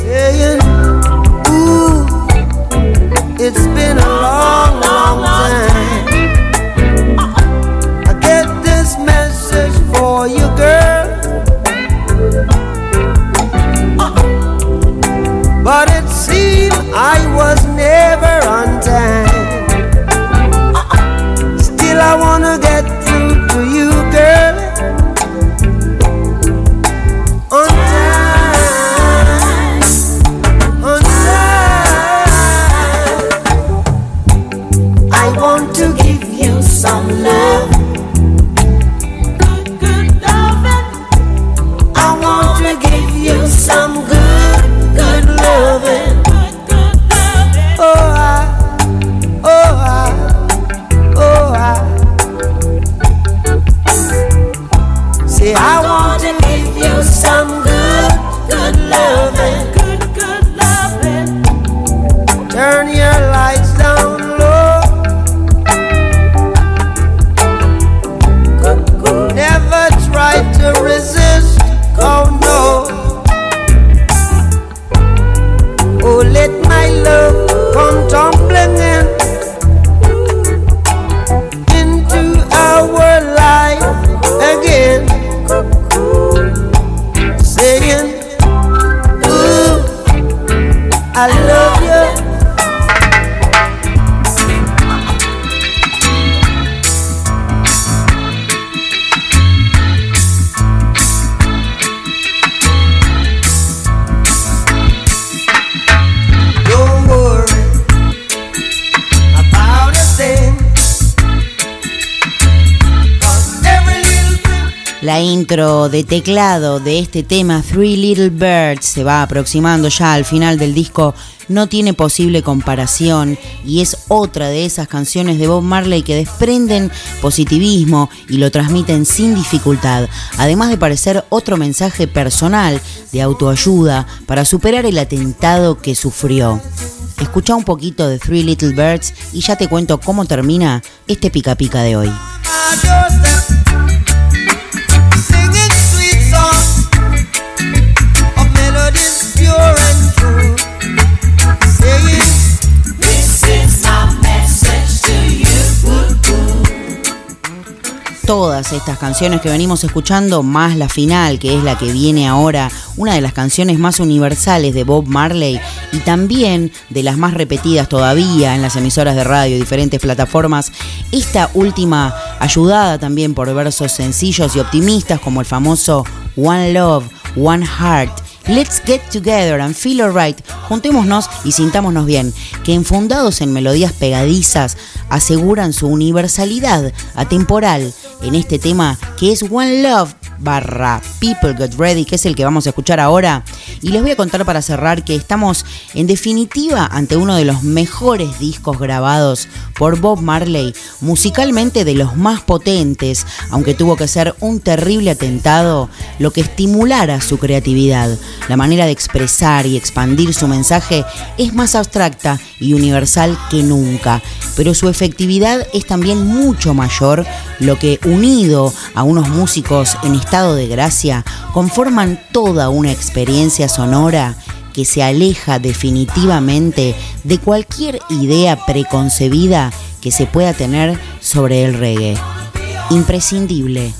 Intro de teclado de este tema Three Little Birds se va aproximando ya al final del disco, no tiene posible comparación y es otra de esas canciones de Bob Marley que desprenden positivismo y lo transmiten sin dificultad, además de parecer otro mensaje personal de autoayuda para superar el atentado que sufrió. Escucha un poquito de Three Little Birds y ya te cuento cómo termina este pica pica de hoy. Todas estas canciones que venimos escuchando, más la final, que es la que viene ahora, una de las canciones más universales de Bob Marley y también de las más repetidas todavía en las emisoras de radio y diferentes plataformas. Esta última ayudada también por versos sencillos y optimistas como el famoso One Love, One Heart. Let's get together and feel alright. Juntémonos y sintámonos bien, que enfundados en melodías pegadizas aseguran su universalidad atemporal en este tema que es One Love barra People Get Ready, que es el que vamos a escuchar ahora. Y les voy a contar para cerrar que estamos en definitiva ante uno de los mejores discos grabados por Bob Marley, musicalmente de los más potentes, aunque tuvo que ser un terrible atentado lo que estimulara su creatividad. La manera de expresar y expandir su mensaje es más abstracta y universal que nunca, pero su efectividad es también mucho mayor, lo que unido a unos músicos en estado de gracia conforman toda una experiencia sonora que se aleja definitivamente de cualquier idea preconcebida que se pueda tener sobre el reggae. Imprescindible.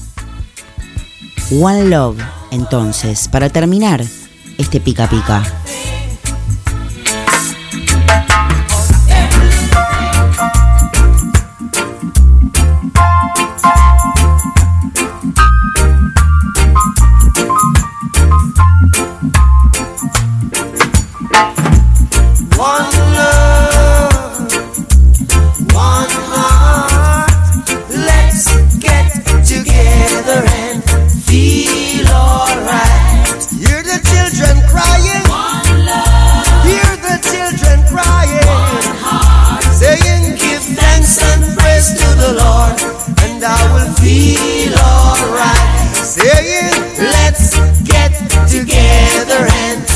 One Love, entonces, para terminar este pica pica. I will feel alright. Saying, let's get together and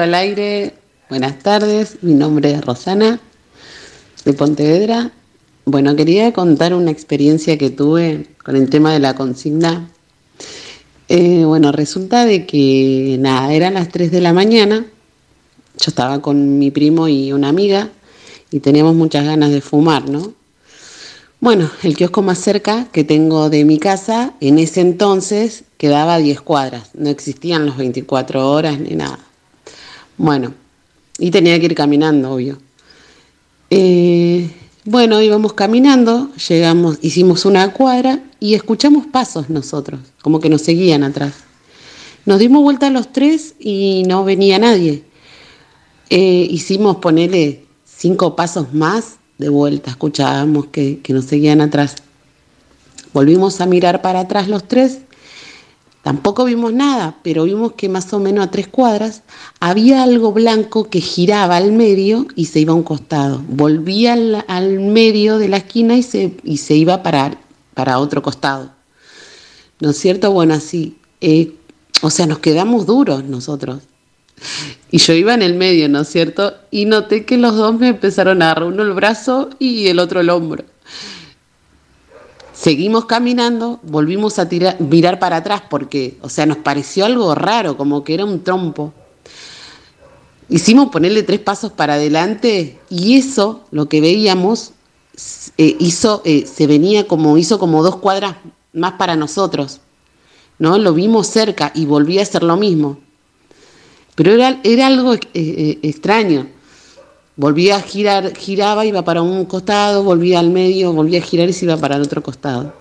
al aire. Buenas tardes, mi nombre es Rosana de Pontevedra. Bueno, quería contar una experiencia que tuve con el tema de la consigna. Eh, bueno, resulta de que nada, eran las 3 de la mañana. Yo estaba con mi primo y una amiga y teníamos muchas ganas de fumar, ¿no? Bueno, el kiosco más cerca que tengo de mi casa en ese entonces quedaba a 10 cuadras. No existían los 24 horas ni nada. Bueno, y tenía que ir caminando, obvio. Eh, bueno, íbamos caminando, llegamos, hicimos una cuadra y escuchamos pasos nosotros, como que nos seguían atrás. Nos dimos vuelta los tres y no venía nadie. Eh, hicimos ponerle cinco pasos más de vuelta, escuchábamos que nos seguían atrás. Volvimos a mirar para atrás los tres, tampoco vimos nada, pero vimos que más o menos a tres cuadras había algo blanco que giraba al medio y se iba a un costado. Volvía al, medio de la esquina y se, y se iba para, para otro costado. ¿No es cierto? Bueno, así. eh, o sea, nos quedamos duros nosotros. Y yo iba en el medio, ¿no es cierto? Y noté que los dos me empezaron a agarrar uno el brazo y el otro el hombro. Seguimos caminando, volvimos a tirar, mirar para atrás porque, o sea, nos pareció algo raro, como que era un trompo. Hicimos ponerle tres pasos para adelante y eso, lo que veíamos, eh, hizo, eh, se venía como, hizo como dos cuadras más para nosotros. ¿no? Lo vimos cerca y volvía a hacer lo mismo. Pero era, era algo eh, extraño. Volvía a girar, giraba, iba para un costado, volvía al medio, volvía a girar y se iba para el otro costado.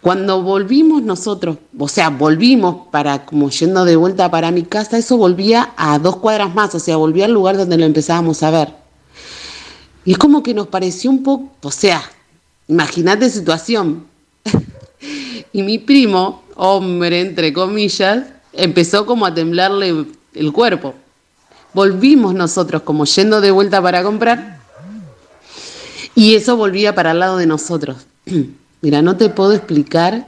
Cuando volvimos nosotros, o sea, volvimos para como yendo de vuelta para mi casa, eso volvía a dos cuadras más, o sea, volvía al lugar donde lo empezábamos a ver. Y es como que nos pareció un poco, o sea, imagínate situación. *laughs* y mi primo, hombre entre comillas, empezó como a temblarle el cuerpo. Volvimos nosotros como yendo de vuelta para comprar y eso volvía para el lado de nosotros. *clears throat* Mira, no te puedo explicar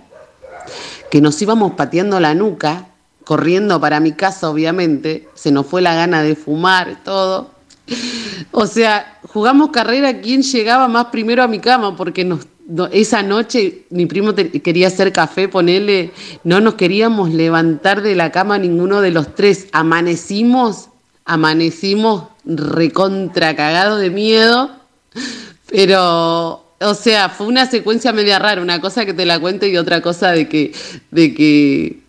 que nos íbamos pateando la nuca, corriendo para mi casa, obviamente, se nos fue la gana de fumar, todo. O sea, jugamos carrera quién llegaba más primero a mi cama porque esa noche mi primo quería hacer café, ponele, no nos queríamos levantar de la cama ninguno de los tres. Amanecimos, amanecimos recontra cagado de miedo, pero, o sea, fue una secuencia media rara, una cosa que te la cuento y otra cosa de que, de que,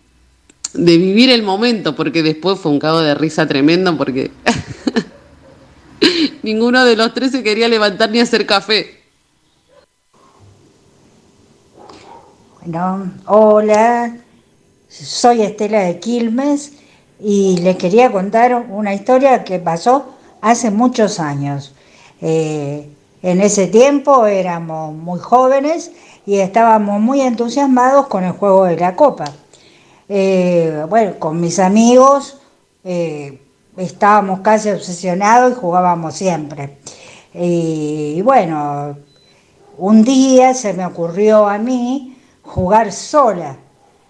de vivir el momento, porque después fue un cago de risa tremendo, porque *laughs* ninguno de los tres se quería levantar ni hacer café. Bueno, hola, soy Estela de Quilmes y les quería contar una historia que pasó hace muchos años. Eh, en ese tiempo éramos muy jóvenes y estábamos muy entusiasmados con el juego de la copa. Eh, bueno, con mis amigos eh, estábamos casi obsesionados y jugábamos siempre. y bueno, un día se me ocurrió a mí jugar sola.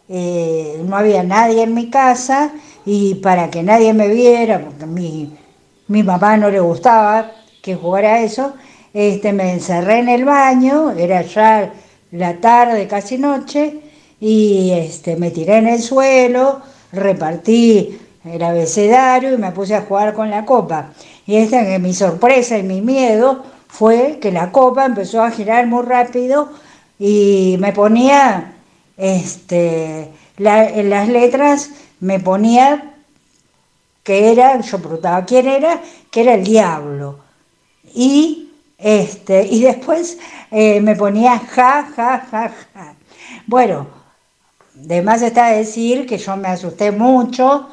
No había nadie en mi casa y para que nadie me viera, porque a mi, mi mamá no le gustaba que jugara eso, este, me encerré en el baño, era ya la tarde, casi noche, y este, me tiré en el suelo, repartí el abecedario y me puse a jugar con la copa. Y esta que mi sorpresa y mi miedo fue que la copa empezó a girar muy rápido y me ponía, este, en las letras me ponía que era, yo preguntaba quién era, que era el diablo. Y, este, y después eh, me ponía ja, ja, ja, ja. Bueno, de más está decir que yo me asusté mucho,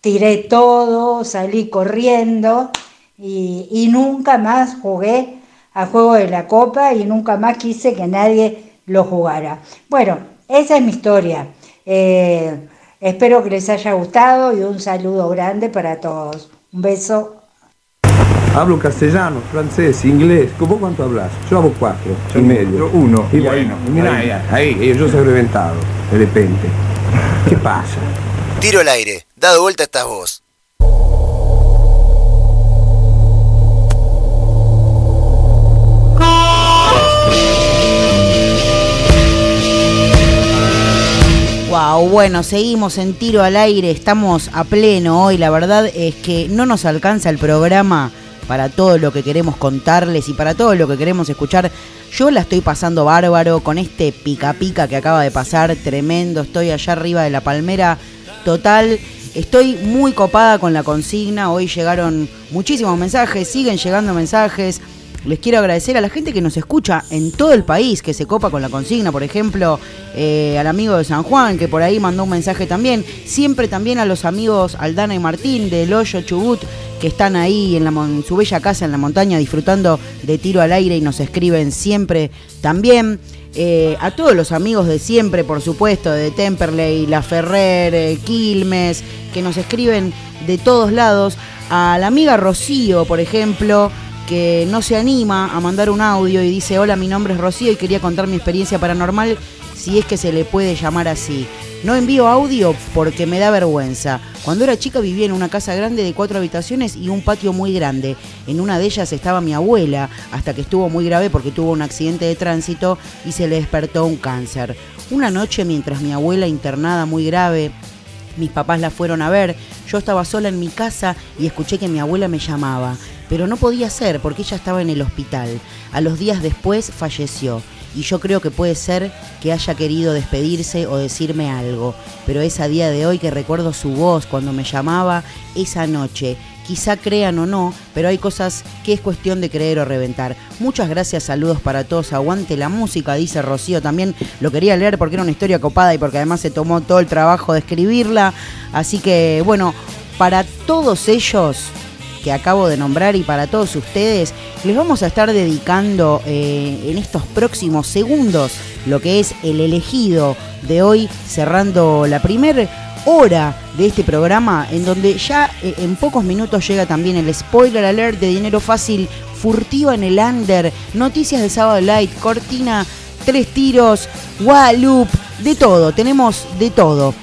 tiré todo, salí corriendo y, y nunca más jugué a juego de la copa y nunca más quise que nadie lo jugara. Bueno, esa es mi historia. Eh, espero que les haya gustado y un saludo grande para todos. Un beso. Hablo castellano, francés, inglés. ¿Vos cuánto hablas? Yo hablo cuatro y medio. uno. Y bueno, mira, ahí, ahí, yo soy reventado, de repente. ¿Qué pasa? Tiro al aire, dado vuelta estás vos. Bueno, seguimos en tiro al aire, estamos a pleno hoy, la verdad es que no nos alcanza el programa para todo lo que queremos contarles y para todo lo que queremos escuchar. Yo la estoy pasando bárbaro con este pica pica que acaba de pasar, tremendo, estoy allá arriba de la palmera total. Estoy muy copada con la consigna, hoy llegaron muchísimos mensajes, siguen llegando mensajes. Les quiero agradecer a la gente que nos escucha en todo el país, que se copa con la consigna, por ejemplo, eh, al amigo de San Juan, que por ahí mandó un mensaje también. Siempre también a los amigos Aldana y Martín del Hoyo Chubut, que están ahí en, la, en su bella casa en la montaña disfrutando de tiro al aire y nos escriben siempre también. Eh, a todos los amigos de siempre, por supuesto, de Temperley, La Ferrer, eh, Quilmes, que nos escriben de todos lados. A la amiga Rocío, por ejemplo, que no se anima a mandar un audio y dice, hola, mi nombre es Rocío y quería contar mi experiencia paranormal, si es que se le puede llamar así. No envío audio porque me da vergüenza. Cuando era chica vivía en una casa grande de cuatro habitaciones y un patio muy grande. En una de ellas estaba mi abuela, hasta que estuvo muy grave porque tuvo un accidente de tránsito y se le despertó un cáncer. Una noche mientras mi abuela internada muy grave mis papás la fueron a ver, yo estaba sola en mi casa y escuché que mi abuela me llamaba, pero no podía ser porque ella estaba en el hospital. A los días después falleció y yo creo que puede ser que haya querido despedirse o decirme algo, pero es a día de hoy que recuerdo su voz cuando me llamaba esa noche. Quizá crean o no, pero hay cosas que es cuestión de creer o reventar. Muchas gracias, saludos para todos. Aguante la música, dice Rocío. También lo quería leer porque era una historia copada y porque además se tomó todo el trabajo de escribirla. Así que, bueno, para todos ellos que acabo de nombrar y para todos ustedes, les vamos a estar dedicando eh, en estos próximos segundos lo que es el elegido de hoy, cerrando la primer hora de este programa, en donde ya eh, en pocos minutos llega también el spoiler alert de Dinero Fácil, furtiva en el under, noticias de Sábado Light, cortina, tres tiros, Guadalupe, de todo, tenemos de todo.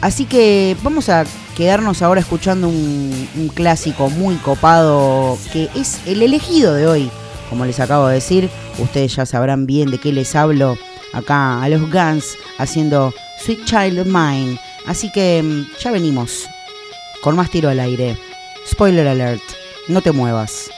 Así que vamos a quedarnos ahora escuchando un, clásico muy copado que es el elegido de hoy. Como les acabo de decir, ustedes ya sabrán bien de qué les hablo acá a los Guns haciendo Sweet Child of Mine. Así que mm, ya venimos con más tiro al aire. Spoiler alert, no te muevas.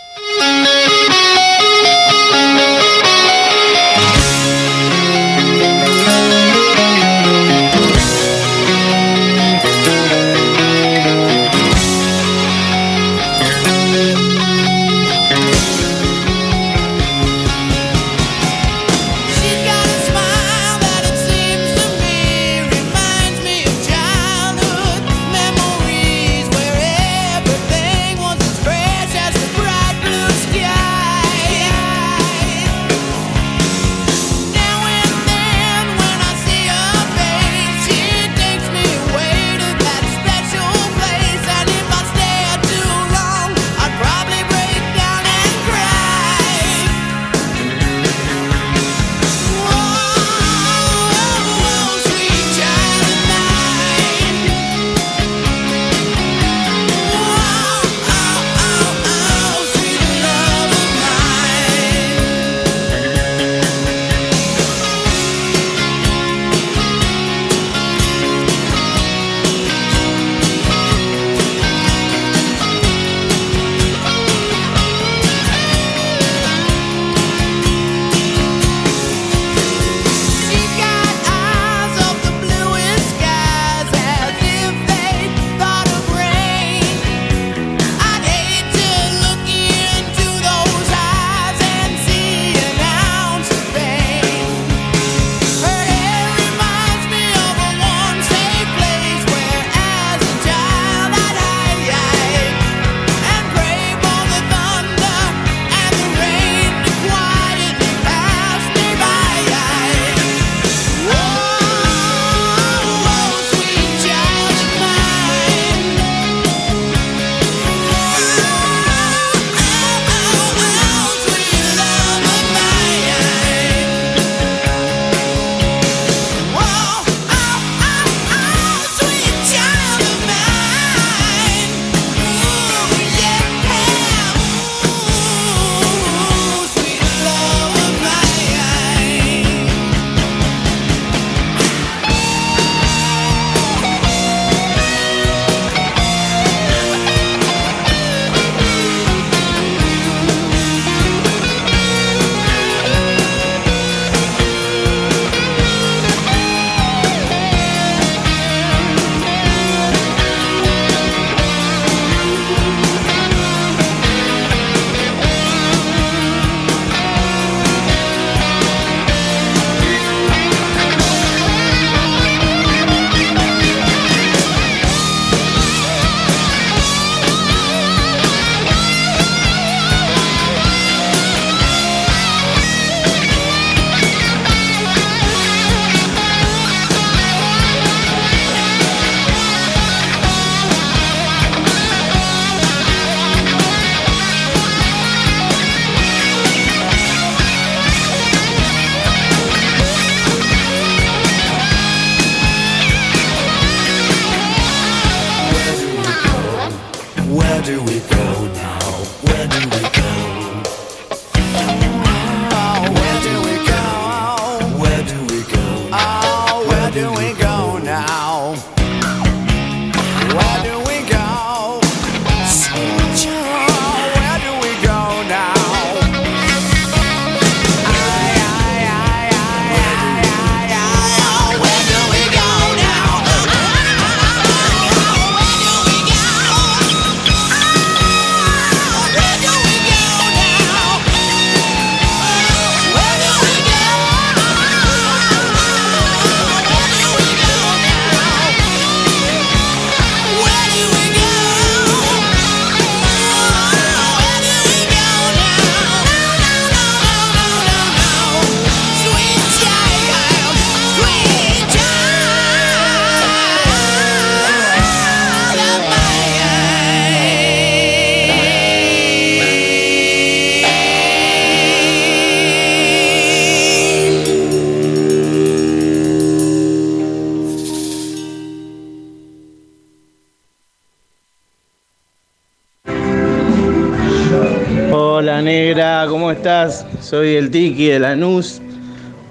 Soy el Tiki de Lanús,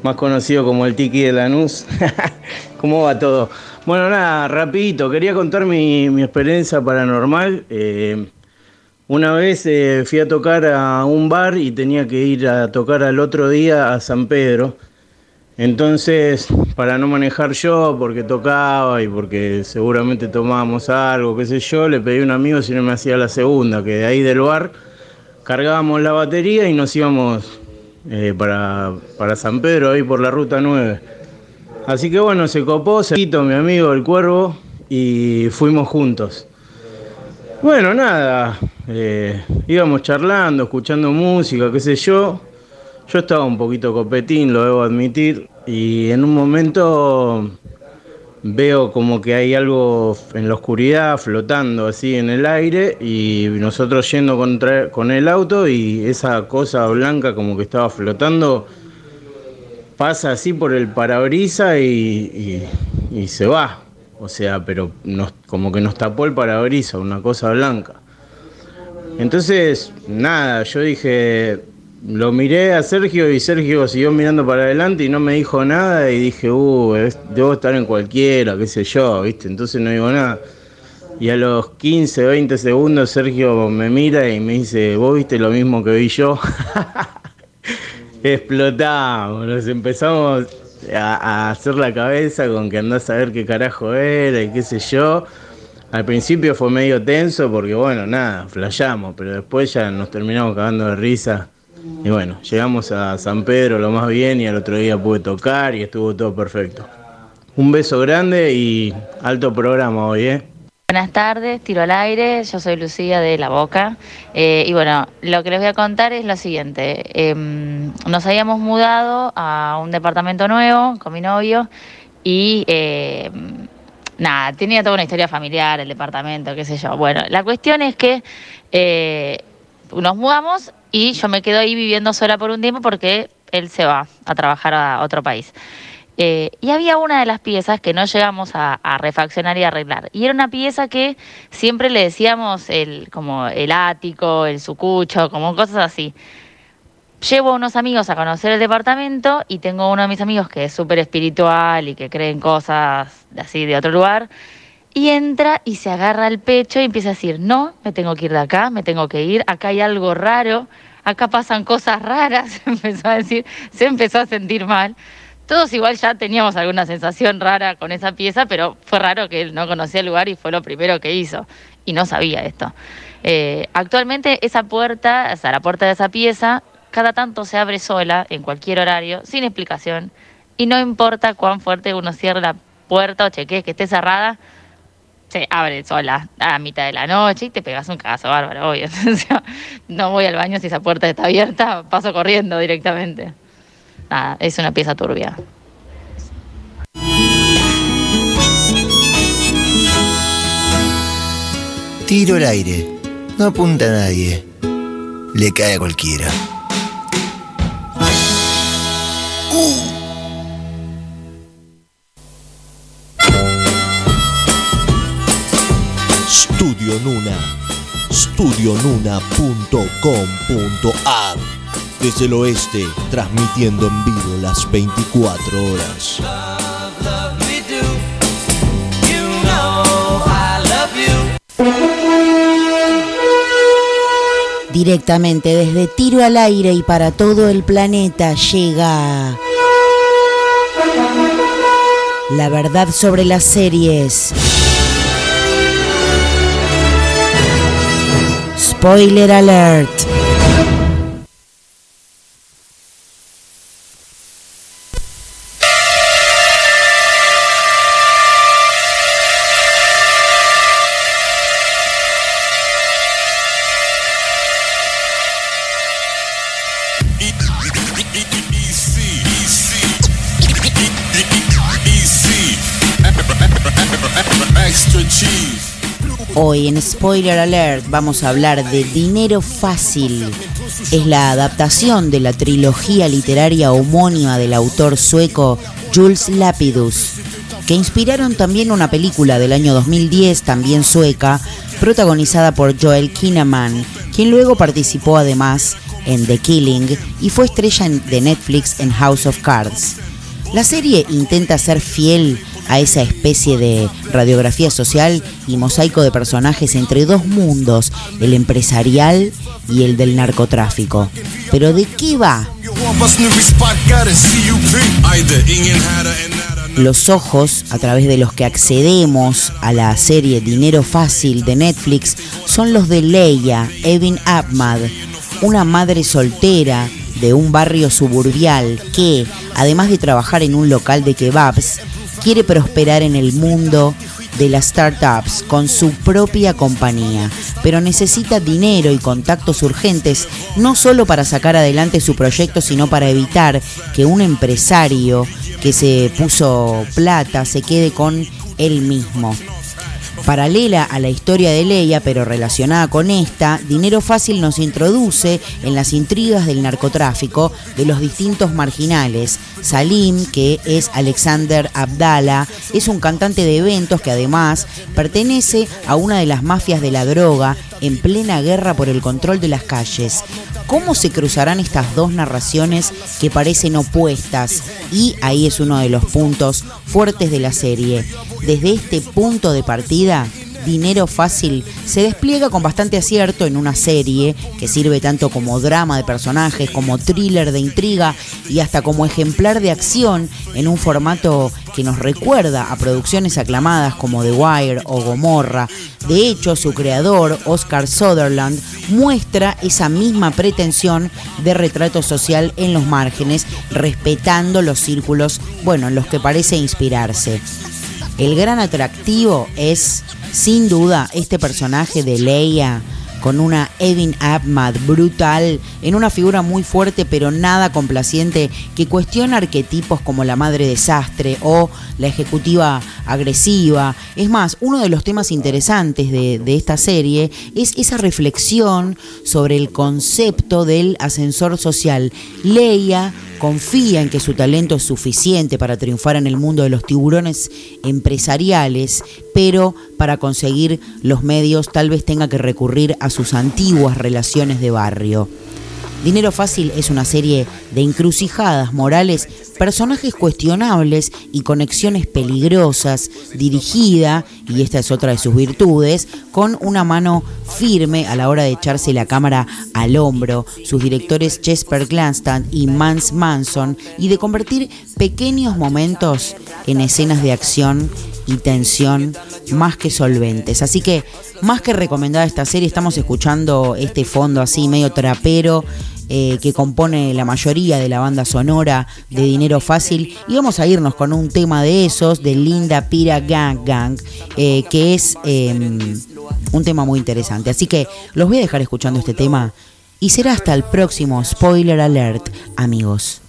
más conocido como el Tiki de Lanús. *laughs* ¿Cómo va todo? Bueno, nada, rapidito, quería contar mi, experiencia paranormal. Eh, una vez eh, fui a tocar a un bar y tenía que ir a tocar al otro día a San Pedro. Entonces, para no manejar yo, porque tocaba y porque seguramente tomábamos algo, qué sé yo, le pedí a un amigo si no me hacía la segunda, que de ahí del bar cargábamos la batería y nos íbamos eh, para, para San Pedro, ahí por la ruta 9. Así que bueno, se copó, se quitó mi amigo el cuervo y fuimos juntos. Bueno, nada, eh, íbamos charlando, escuchando música, qué sé yo. Yo estaba un poquito copetín, lo debo admitir, y en un momento veo como que hay algo en la oscuridad flotando así en el aire y nosotros yendo contra, con el auto y esa cosa blanca como que estaba flotando pasa así por el parabrisa y, y- se va. O sea, pero como que nos tapó el parabrisa, una cosa blanca. Entonces, nada, yo dije, lo miré a Sergio y Sergio siguió mirando para adelante y no me dijo nada y dije, uh, es- debo estar en cualquiera, qué sé yo, ¿viste? Entonces no digo nada. Y a los 15, 20 segundos Sergio me mira y me dice, ¿vos viste lo mismo que vi yo? *laughs* Explotamos, nos empezamos a, a hacer la cabeza con que andás a ver qué carajo era y qué sé yo. Al principio fue medio tenso porque bueno, nada, flayamos, pero después ya nos terminamos cagando de risa. Y bueno, llegamos a San Pedro lo más bien y al otro día pude tocar y estuvo todo perfecto. Un beso grande y alto programa hoy, ¿eh? Buenas tardes, tiro al aire, yo soy Lucía de La Boca eh, y bueno, lo que les voy a contar es lo siguiente, Em, nos habíamos mudado a un departamento nuevo con mi novio y em, nada, tenía toda una historia familiar el departamento, qué sé yo. Bueno, la cuestión es que eh, nos mudamos y yo me quedo ahí viviendo sola por un tiempo porque él se va a trabajar a otro país. Eh, y había una de las piezas que no llegamos a, refaccionar y arreglar. Y era una pieza que siempre le decíamos el, como el ático, el sucucho, como cosas así. Llevo a unos amigos a conocer el departamento y tengo uno de mis amigos que es súper espiritual y que cree en cosas así de otro lugar. Y entra y se agarra al pecho y empieza a decir, no, me tengo que ir de acá, me tengo que ir, acá hay algo raro, acá pasan cosas raras, *laughs* empezó a decir, se empezó a sentir mal. Todos igual ya teníamos alguna sensación rara con esa pieza, pero fue raro que él no conocía el lugar y fue lo primero que hizo. Y no sabía esto. Eh, actualmente esa puerta, o sea, la puerta de esa pieza, cada tanto se abre sola, en cualquier horario, sin explicación. Y no importa cuán fuerte uno cierre la puerta o chequee que esté cerrada, se abre sola a mitad de la noche y te pegas un caso bárbaro, obvio. *laughs* No voy al baño si esa puerta está abierta, paso corriendo directamente. Es una pieza turbia. Tiro al aire. No apunta a nadie. Le cae a cualquiera. Studio Nuna. Studionuna.com.ar Desde el oeste, transmitiendo en vivo las 24 horas. Directamente desde Tiro al Aire y para todo el planeta llega la verdad sobre las series. Spoiler alert. Spoiler Alert vamos a hablar de Dinero Fácil. Es la adaptación de la trilogía literaria homónima del autor sueco Jules Lapidus, que inspiraron también una película del año 2010, también sueca, protagonizada por Joel Kinnaman, quien luego participó además en The Killing y fue estrella de Netflix en House of Cards. La serie intenta ser fiel a esa especie de radiografía social y mosaico de personajes entre dos mundos, el empresarial y el del narcotráfico. Pero ¿de qué va? Los ojos a través de los que accedemos a la serie Dinero Fácil de Netflix son los de Leia Evin Ahmad, una madre soltera de un barrio suburbial que, además de trabajar en un local de kebabs, quiere prosperar en el mundo de las startups con su propia compañía, pero necesita dinero y contactos urgentes no solo para sacar adelante su proyecto, sino para evitar que un empresario que se puso plata se quede con él mismo. Paralela a la historia de Leia, pero relacionada con esta, Dinero Fácil nos introduce en las intrigas del narcotráfico de los distintos marginales. Salim, que es Alexander Abdala, es un cantante de eventos que además pertenece a una de las mafias de la droga en plena guerra por el control de las calles. ¿Cómo se cruzarán estas dos narraciones que parecen opuestas? Y ahí es uno de los puntos fuertes de la serie. Desde este punto de partida, Dinero Fácil se despliega con bastante acierto en una serie que sirve tanto como drama de personajes, como thriller de intriga y hasta como ejemplar de acción en un formato que nos recuerda a producciones aclamadas como The Wire o Gomorra. De hecho, su creador, Oscar Sutherland, muestra esa misma pretensión de retrato social en los márgenes, respetando los círculos, bueno, en los que parece inspirarse. El gran atractivo es, sin duda, este personaje de Leia con una Evin Ahmad brutal, en una figura muy fuerte pero nada complaciente que cuestiona arquetipos como la madre desastre o la ejecutiva agresiva. Es más, uno de los temas interesantes de, de esta serie es esa reflexión sobre el concepto del ascensor social. Leia confía en que su talento es suficiente para triunfar en el mundo de los tiburones empresariales, pero para conseguir los medios tal vez tenga que recurrir a sus antiguas relaciones de barrio. Dinero Fácil es una serie de encrucijadas morales, personajes cuestionables y conexiones peligrosas, dirigida, y esta es otra de sus virtudes, con una mano firme a la hora de echarse la cámara al hombro, sus directores Jesper Glanstad y Mans Manson, y de convertir pequeños momentos en escenas de acción y tensión más que solventes. Así que, más que recomendada esta serie, estamos escuchando este fondo así medio trapero eh, que compone la mayoría de la banda sonora de Dinero Fácil. Y vamos a irnos con un tema de esos, de Linda Pira Gang Gang, eh, que es eh, un tema muy interesante. Así que los voy a dejar escuchando este tema y será hasta el próximo Spoiler Alert, amigos.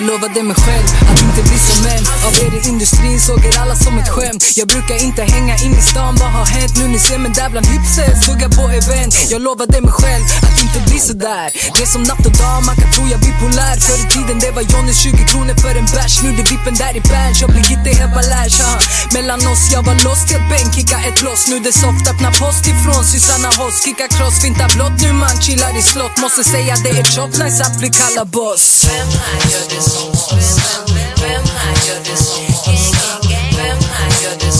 el over de mi head inte bli som en. Av er i industrin såg er alla som ett skämt. Jag brukar inte hänga in i stan, vad har hänt? Nu ni ser mig där bland hipsters, stod jag på event. Jag lovade mig själv att inte bli sådär. Det är som natt och dag, man kan tro jag blir polär Förr i tiden det var Johnnys 20 kronor för en bärs. Nu det vippen där i bärs. jag blir inte helt balärs. Mellan oss, jag var lost till att bänk, kicka ett loss. Nu det soft, öppna post ifrån. Susanna Hoss Kicka cross, finta blått, nu man chillar i slott. Måste säga det är chop nice att bli kallad boss. Vem här gör det så? Vem vem, vem? Det så? Vem här gör det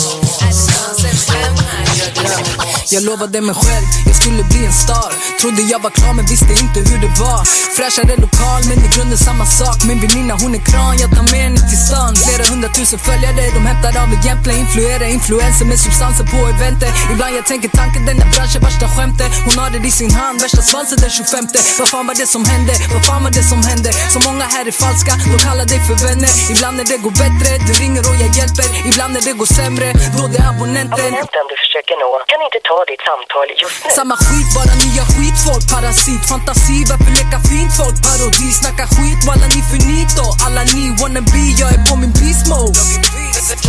Jag lovade mig själv, jag skulle bli en star. Trodde jag var klar men visste inte hur det var. Fräschare lokal men i grunden samma sak. Min väninna hon är kran, jag tar med henne till stan. Flera hundratusen följare, de hämtar av exemplar Influerar influenser med substanser på eventer. Ibland jag tänker tanken den där branschen värsta skämtet. Hon har det i sin hand, värsta svansen den 25 Vad fan var det som hände? Vad fan var det som hände? Så många här är falska, de kallar dig för vänner. Ibland när det går bättre, du ringer och jag hjälper. Ibland när det går sämre, då det är abonnenten. Abonnenten du försöker nå. Kan inte ta ditt samtal just nu. Samma skit, bara nya skitfolk Parasit, fantasi, varför leka fint folk? Parodi, snacka skit, walla ni finito Alla ni wanna be, jag är på min beast mode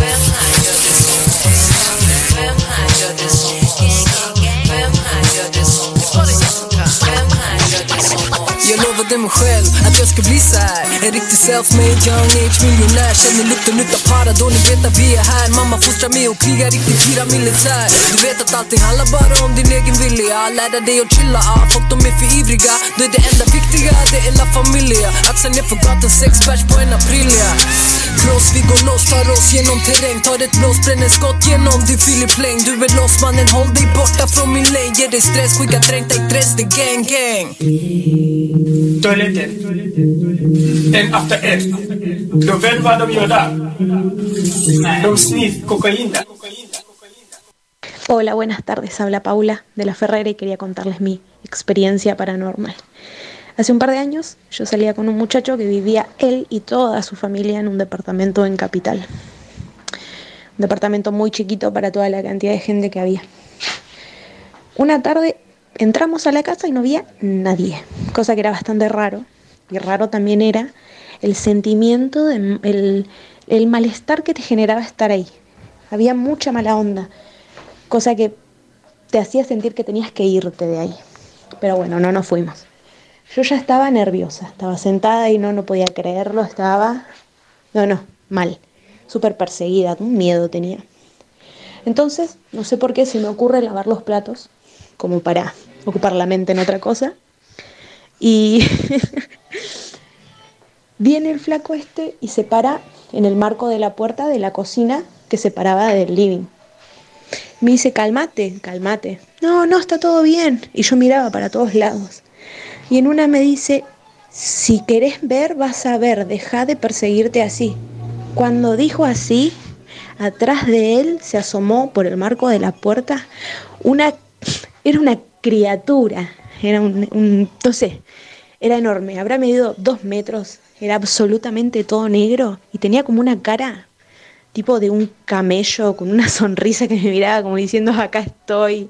Vem här gör det så? Vem här gör det så? Vem här gör det så? Jag lovade mig själv att jag skulle bli såhär En riktig self-made young age miljonär. Känner lukten utav para då ni vet att vi är här. Mamma fostrar mig och krigar riktigt fyra militär Du vet att allting handlar bara om din egen vilja. Lära dig att chilla, ah, folk de är för ivriga. Då är det enda viktiga, det är la familia Axlar ner för gatan, sex bärs på en aprilia. Vi går loss, tar oss genom terräng Tar ett blås, bränner skott genom din Du är loss mannen, håll dig borta från min lane Ger dig stress, skicka 33 det gang gang Toaletten. En efter en. Du vet vad de gör där? De sniff kokain där. Hola, buenas tardes. Habla Paula de la Ferrera y quería contarles mi experiencia paranormal. Hace un par de años yo salía con un muchacho que vivía él y toda su familia en un departamento en Capital. Un departamento muy chiquito para toda la cantidad de gente que había. Una tarde entramos a la casa y no había nadie, cosa que era bastante raro. Y raro también era el sentimiento, de, el, el malestar que te generaba estar ahí. Había mucha mala onda, cosa que te hacía sentir que tenías que irte de ahí. Pero bueno, no nos fuimos. Yo ya estaba nerviosa, estaba sentada y no, no podía creerlo, estaba... No, no, mal, súper perseguida, un miedo tenía. Entonces, no sé por qué se me ocurre lavar los platos, como para ocupar la mente en otra cosa. Y *laughs* viene el flaco este y se para en el marco de la puerta de la cocina que separaba del living. Me dice, calmate, calmate. No, no, está todo bien. Y yo miraba para todos lados. Y en una me dice, si querés ver, vas a ver, deja de perseguirte así. Cuando dijo así, atrás de él se asomó por el marco de la puerta una, era una criatura, era un, un era enorme, habrá medido dos metros, era absolutamente todo negro y tenía como una cara tipo de un camello con una *laughs* sonrisa que me miraba como diciendo acá estoy.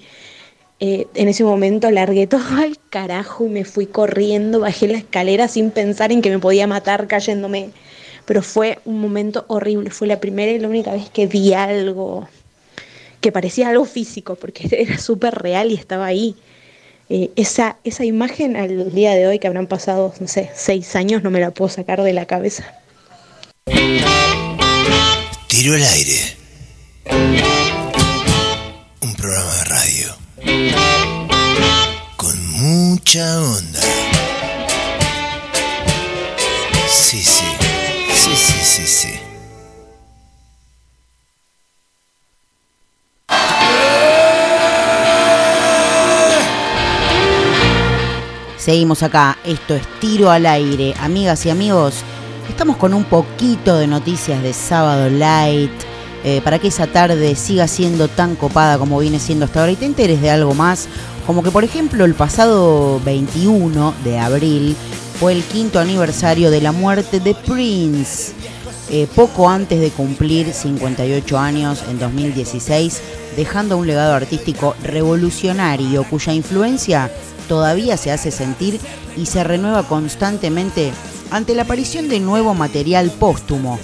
Eh, en ese momento largué todo *laughs* al carajo y me fui corriendo, bajé la escalera sin pensar en que me podía matar cayéndome. Pero fue un momento horrible, fue la primera y la única vez que vi algo que parecía algo físico, porque *laughs* era súper real y estaba ahí. Eh, esa, esa imagen al día de hoy, que habrán pasado, no sé, seis años, no me la puedo sacar de la cabeza. Tiro al aire. Onda. Sí, sí. Sí, sí, sí, sí. Seguimos acá, esto es tiro al aire. Amigas y amigos, estamos con un poquito de noticias de sábado light. eh, para que esa tarde siga siendo tan copada como viene siendo hasta ahora y te enteres de algo más. Como que por ejemplo el pasado 21 de abril fue el quinto aniversario de la muerte de Prince. Eh, poco antes de cumplir 58 años en 2016, dejando un legado artístico revolucionario cuya influencia todavía se hace sentir y se renueva constantemente ante la aparición de nuevo material póstumo,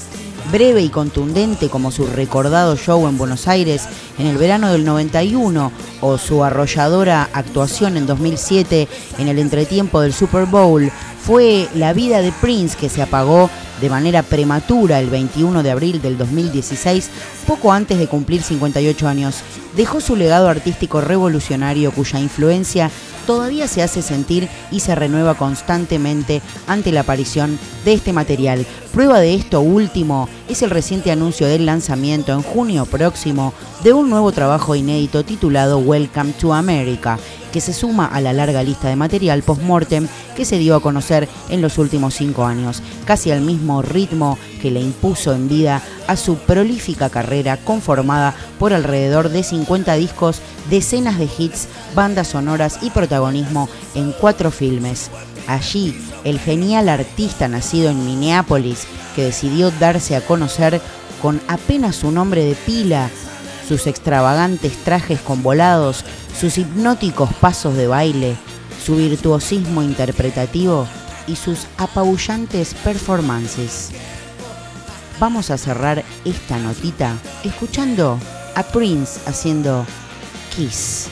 breve y contundente como su recordado show en Buenos Aires en el verano del 91 o su arrolladora actuación en 2007 en el entretiempo del Super Bowl, fue la vida de Prince que se apagó de manera prematura el 21 de abril del 2016, poco antes de cumplir 58 años. Dejó su legado artístico revolucionario cuya influencia todavía se hace sentir y se renueva constantemente ante la aparición de este material. Prueba de esto último es el reciente anuncio del lanzamiento en junio próximo de un nuevo trabajo inédito titulado Welcome to America, que se suma a la larga lista de material post-mortem que se dio a conocer en los últimos cinco años, casi al mismo ritmo que le impuso en vida a su prolífica carrera conformada por alrededor de 50 discos, decenas de hits, bandas sonoras y protagonismo en cuatro filmes. Allí, el genial artista nacido en Minneapolis, que decidió darse a conocer con apenas su nombre de pila, sus extravagantes trajes con volados, sus hipnóticos pasos de baile, su virtuosismo interpretativo y sus apabullantes performances. Vamos a cerrar esta notita escuchando a Prince haciendo Kiss.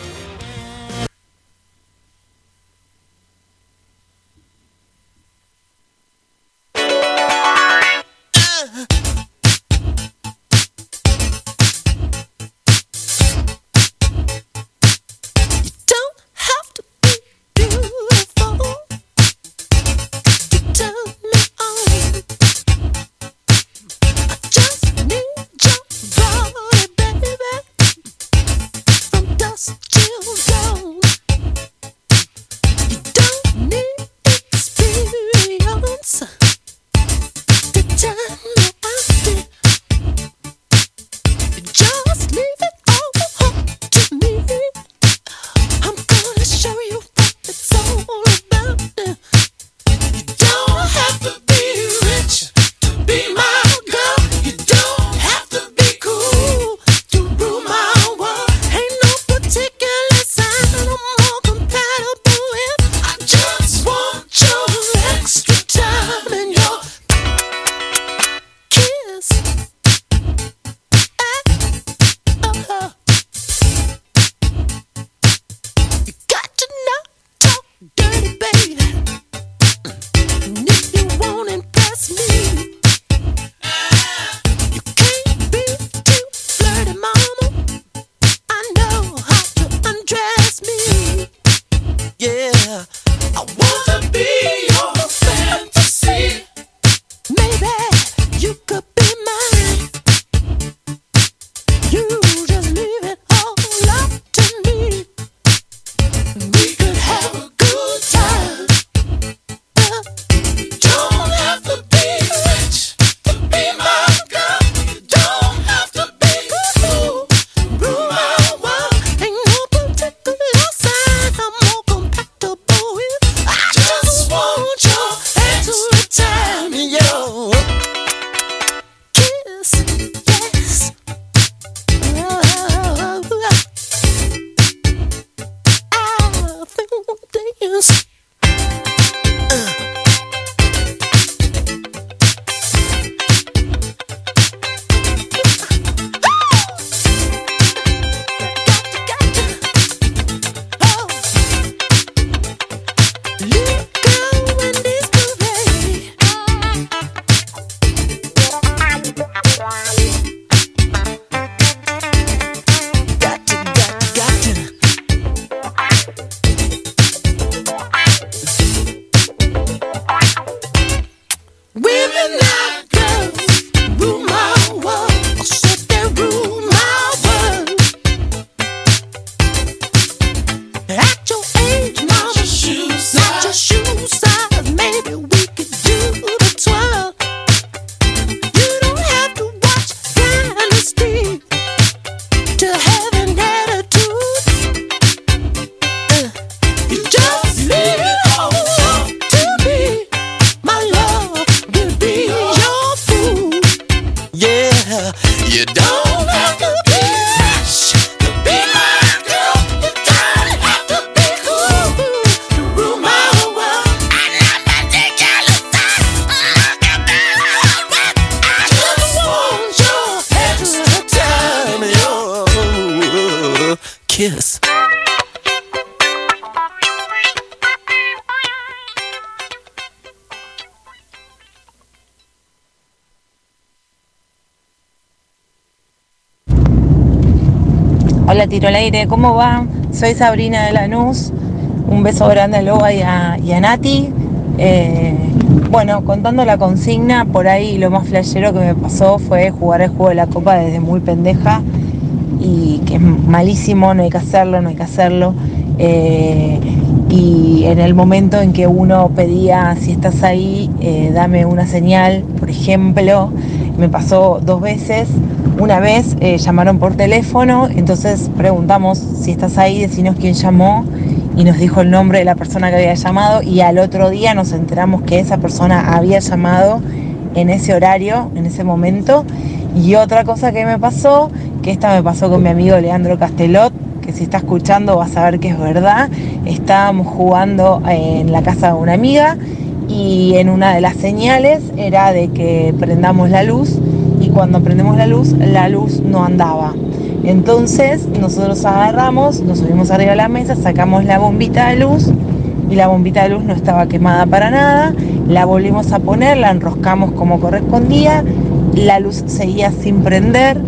Hola Tiro al Aire, ¿cómo va? Soy Sabrina de Lanús. Un beso grande a Loba y a, y Nati. Eh, bueno, contando la consigna, por ahí lo más flashero que me pasó fue jugar el juego de la copa desde muy pendeja y que es malísimo, no hay que hacerlo, no hay que hacerlo. Eh, y en el momento en que uno pedía, si estás ahí, eh, dame una señal, por ejemplo, me pasó dos veces. Una vez eh, llamaron por teléfono, entonces preguntamos si estás ahí, decinos quién llamó y nos dijo el nombre de la persona que había llamado y al otro día nos enteramos que esa persona había llamado en ese horario, en ese momento. Y otra cosa que me pasó, que esta me pasó con mi amigo Leandro Castelot, que si está escuchando va a saber que es verdad. Estábamos jugando en la casa de una amiga y en una de las señales era de que prendamos la luz cuando prendemos la luz, la luz no andaba. Entonces nosotros agarramos, nos subimos arriba de la mesa, sacamos la bombita de luz y la bombita de luz no estaba quemada para nada. La volvimos a poner, la enroscamos como correspondía, la luz seguía sin prender,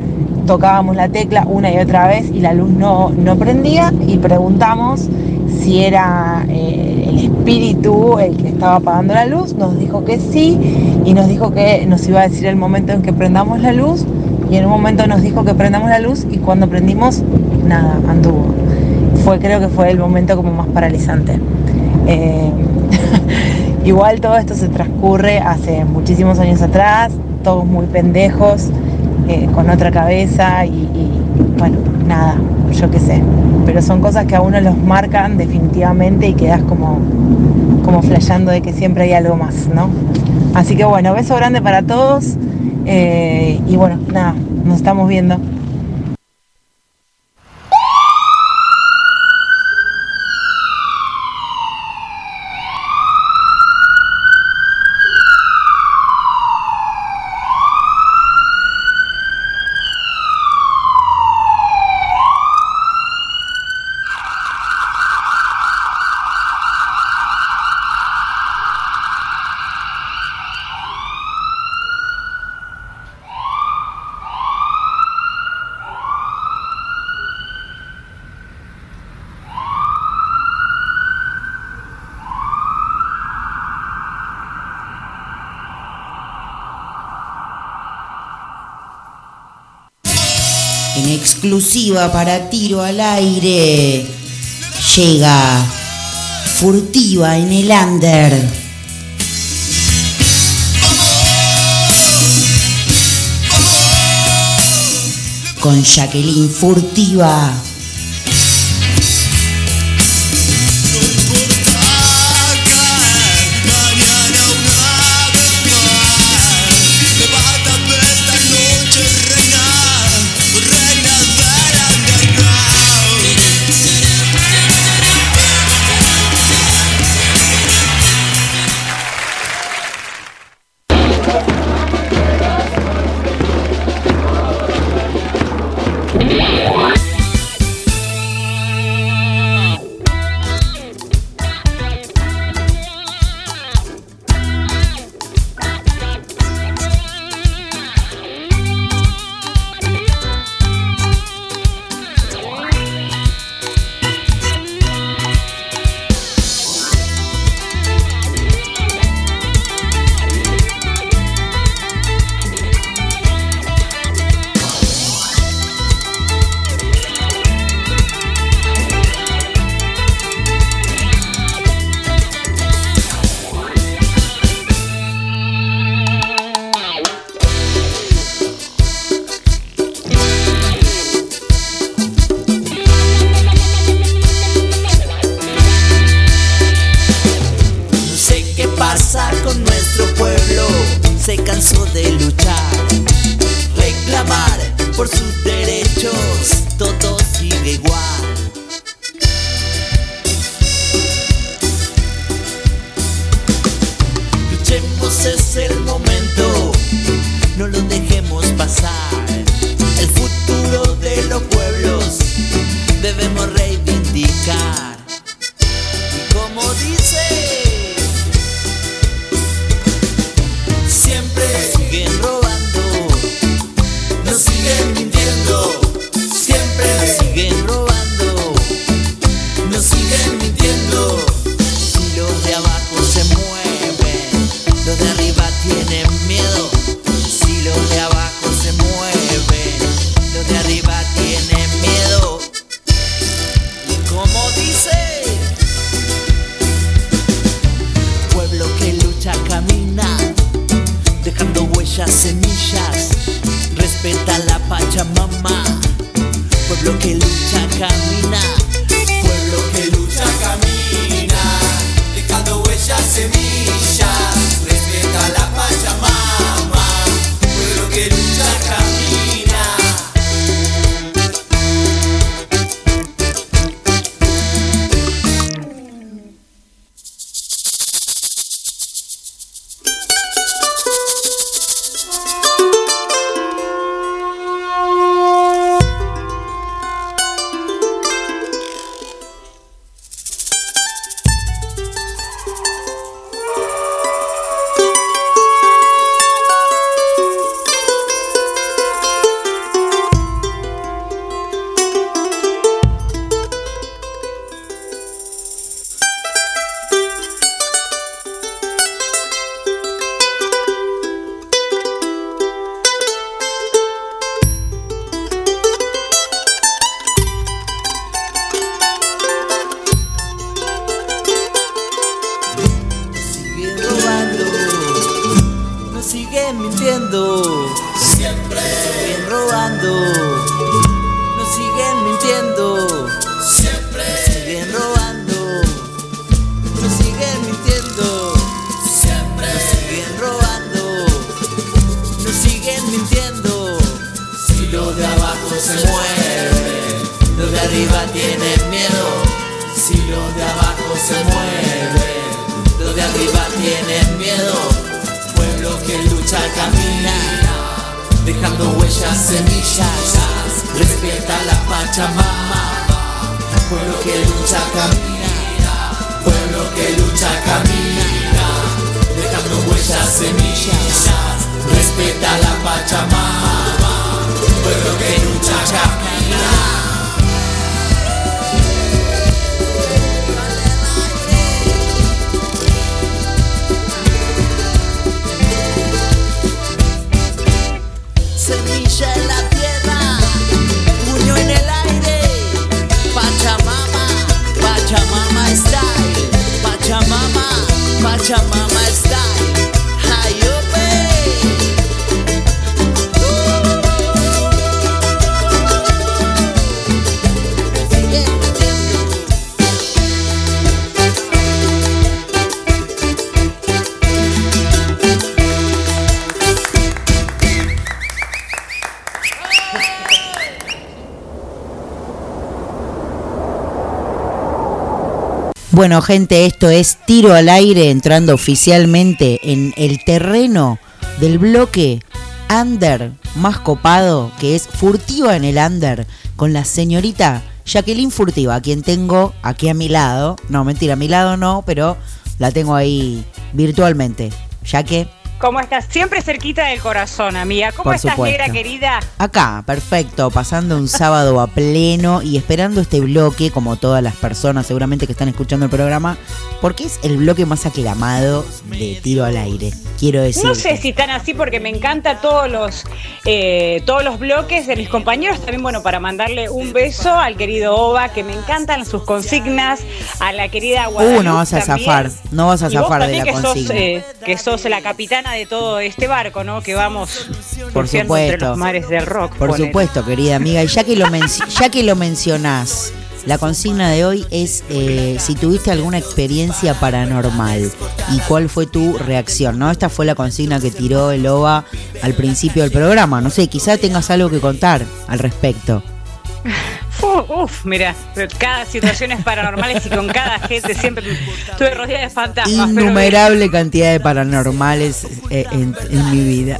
tocábamos la tecla una y otra vez y la luz no, no prendía y preguntamos si era eh, el espíritu el que estaba apagando la luz, nos dijo que sí y nos dijo que nos iba a decir el momento en que prendamos la luz y en un momento nos dijo que prendamos la luz y cuando prendimos, nada, anduvo. Fue, creo que fue el momento como más paralizante. Eh, *laughs* igual todo esto se transcurre hace muchísimos años atrás, todos muy pendejos, eh, con otra cabeza y, y, bueno, nada, yo qué sé. Pero son cosas que a uno los marcan definitivamente y quedas como, como flasheando de que siempre hay algo más, ¿no? Así que bueno, beso grande para todos eh, y bueno, nada, nos estamos viendo. exclusiva para tiro al aire. Llega furtiva en el under. Con Jacqueline Furtiva. pasa con nuestro pueblo? Se cansó de luchar, reclamar por sus derechos, todo sigue igual. Luchemos, es el momento, no lo dejemos pasar. El futuro de los pueblos debemos reivindicar. Bueno, gente, esto es tiro al aire entrando oficialmente en el terreno del bloque under más copado, que es Furtiva en el under, con la señorita Jacqueline Furtiva, a quien tengo aquí a mi lado. No, mentira, a mi lado no, pero la tengo ahí virtualmente. Ya que ¿Cómo estás? Siempre cerquita del corazón, amiga. ¿Cómo Por estás, supuesto. negra querida? Acá, perfecto, pasando un sábado a pleno y esperando este bloque, como todas las personas seguramente que están escuchando el programa, porque es el bloque más aclamado de tiro al aire. Quiero decir. No sé si están así porque me encanta todos los eh, todos los bloques de mis compañeros. También, bueno, para mandarle un beso al querido Oba, que me encantan sus consignas, a la querida Guadalupe Uh, no vas a también. zafar, no vas a Y vos zafar de la que consigna. sos, eh, que sos la capitana de todo este barco, ¿no? Que vamos Por surfeando entre supuesto. los mares del rock. Por supuesto, querida amiga. Y ya que lo, ya que lo mencionás, la consigna de hoy es eh, si tuviste alguna experiencia paranormal y cuál fue tu reacción, ¿no? Esta fue la consigna que tiró el OVA al principio del programa. No sé, quizá tengas algo que contar al respecto. *laughs* Uf, uf, mira, cada situación es paranormales y con cada gente siempre estuve rodeada de fantasmas. pero- Innumerable cantidad de paranormales eh, en, en mi vida.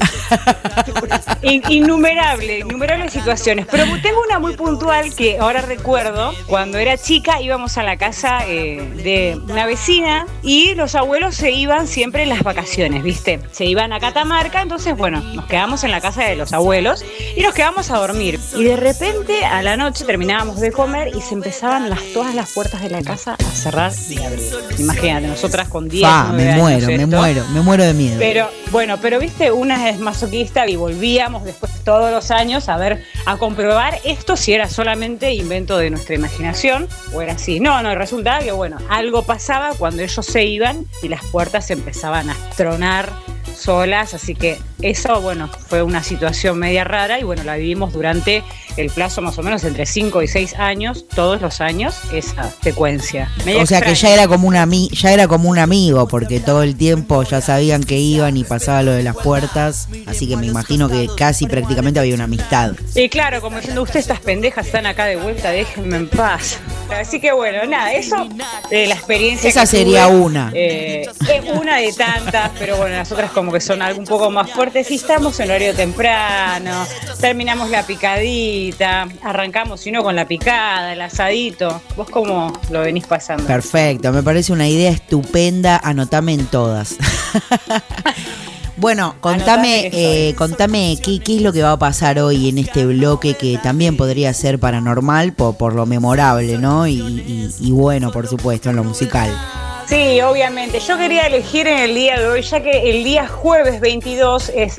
In- innumerable, innumerables situaciones. Pero tengo una muy puntual que ahora recuerdo. Cuando era chica íbamos a la casa eh, de una vecina y los abuelos se iban siempre en las vacaciones, ¿viste? Se iban a Catamarca, entonces bueno, nos quedamos en la casa de los abuelos y nos quedamos a dormir. Y de repente a la noche terminábamos de comer y se empezaban las, todas las puertas de la casa a cerrar y abrir. Imagínate, nosotras con 10, Fa, 9 me muero, me esto. muero, me muero de miedo. Pero bueno, pero viste, una es masoquista y volvíamos después todos los años a ver, a comprobar esto si era solamente invento de nuestra imaginación o era así. No, no, resultaba que bueno, algo pasaba cuando ellos se iban y las puertas empezaban a tronar solas, así que eso, bueno, fue una situación media rara y bueno, la vivimos durante el plazo más o menos entre 5 y 6 años, todos los años, esa secuencia. O sea que ya era como un ami- ya era como un amigo, porque todo el tiempo ya sabían que iban y pasaba lo de las puertas, así que me imagino que casi prácticamente había una amistad. Y claro, como diciendo, ustedes estas pendejas están acá de vuelta, déjenme en paz. Así que bueno, nada, eso de la experiencia. Esa que sería tuve, una. eh, es una de tantas, pero bueno, las otras como que son algo un poco más fuertes. Y estamos en horario temprano, terminamos la arrancamos, si no, con la picada, el asadito. ¿Vos cómo lo venís pasando? Perfecto, me parece una idea estupenda, anotame en todas. *laughs* Bueno, contame, eh, contame qué, qué es lo que va a pasar hoy en este bloque que también podría ser paranormal por, por lo memorable, ¿no? Y, y- y bueno, por supuesto, en lo musical. Sí, obviamente. Yo quería elegir en el día de hoy, ya que el día jueves 22 es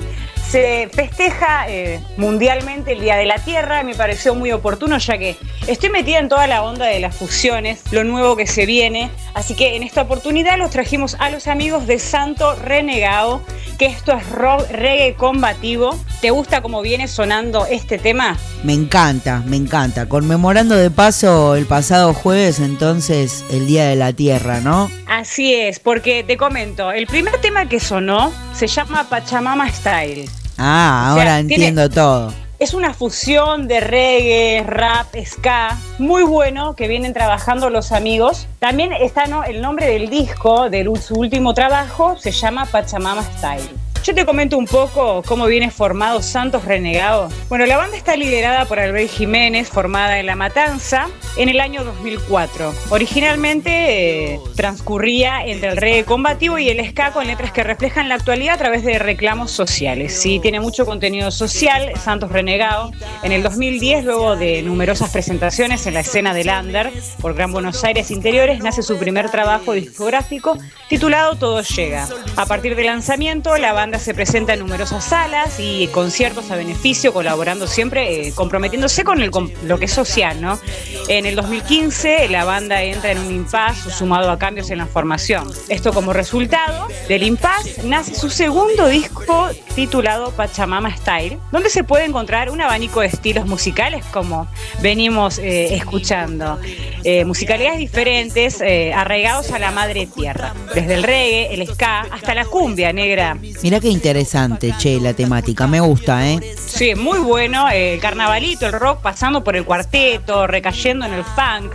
se festeja eh, mundialmente el Día de la Tierra, me pareció muy oportuno ya que estoy metida en toda la onda de las fusiones, lo nuevo que se viene, así que en esta oportunidad los trajimos a los amigos de Santo Renegado, que esto es rock, reggae combativo. ¿Te gusta cómo viene sonando este tema? Me encanta, me encanta. Conmemorando de paso el pasado jueves, entonces, el Día de la Tierra, ¿no? Así es, porque te comento, el primer tema que sonó se llama Pachamama Style. Ah, O sea, ahora tiene- entiendo todo. Es una fusión de reggae, rap, ska, muy bueno que vienen trabajando los amigos. También está ¿no? el nombre del disco, de su último trabajo, se llama Pachamama Style. Yo te comento un poco cómo viene formado Santos Renegado. Bueno, la banda está liderada por Albert Jiménez, formada en La Matanza en el año 2004. Originalmente eh, transcurría entre el reggae combativo y el ska con letras que reflejan la actualidad a través de reclamos sociales. Sí, tiene mucho contenido social, Santos Renegado. En el 2010, luego de numerosas presentaciones en la escena del Under por Gran Buenos Aires Interiores, nace su primer trabajo discográfico titulado Todo Llega. A partir del lanzamiento, la banda banda se presenta en numerosas salas y conciertos a beneficio, colaborando siempre, eh, comprometiéndose con, el, lo que es social, ¿no? En el 2015 la banda entra en un impasse sumado a cambios en la formación. Esto como resultado del impasse nace su segundo disco titulado Pachamama Style, donde se puede encontrar un abanico de estilos musicales como venimos eh, escuchando. Eh, musicalidades diferentes, eh, arraigados a la madre tierra, desde el reggae, el ska, hasta la cumbia negra. Mira qué interesante, che, la temática. Me gusta, ¿eh? Sí, muy bueno. eh, El carnavalito, el rock, pasando por el cuarteto, recayendo en el funk.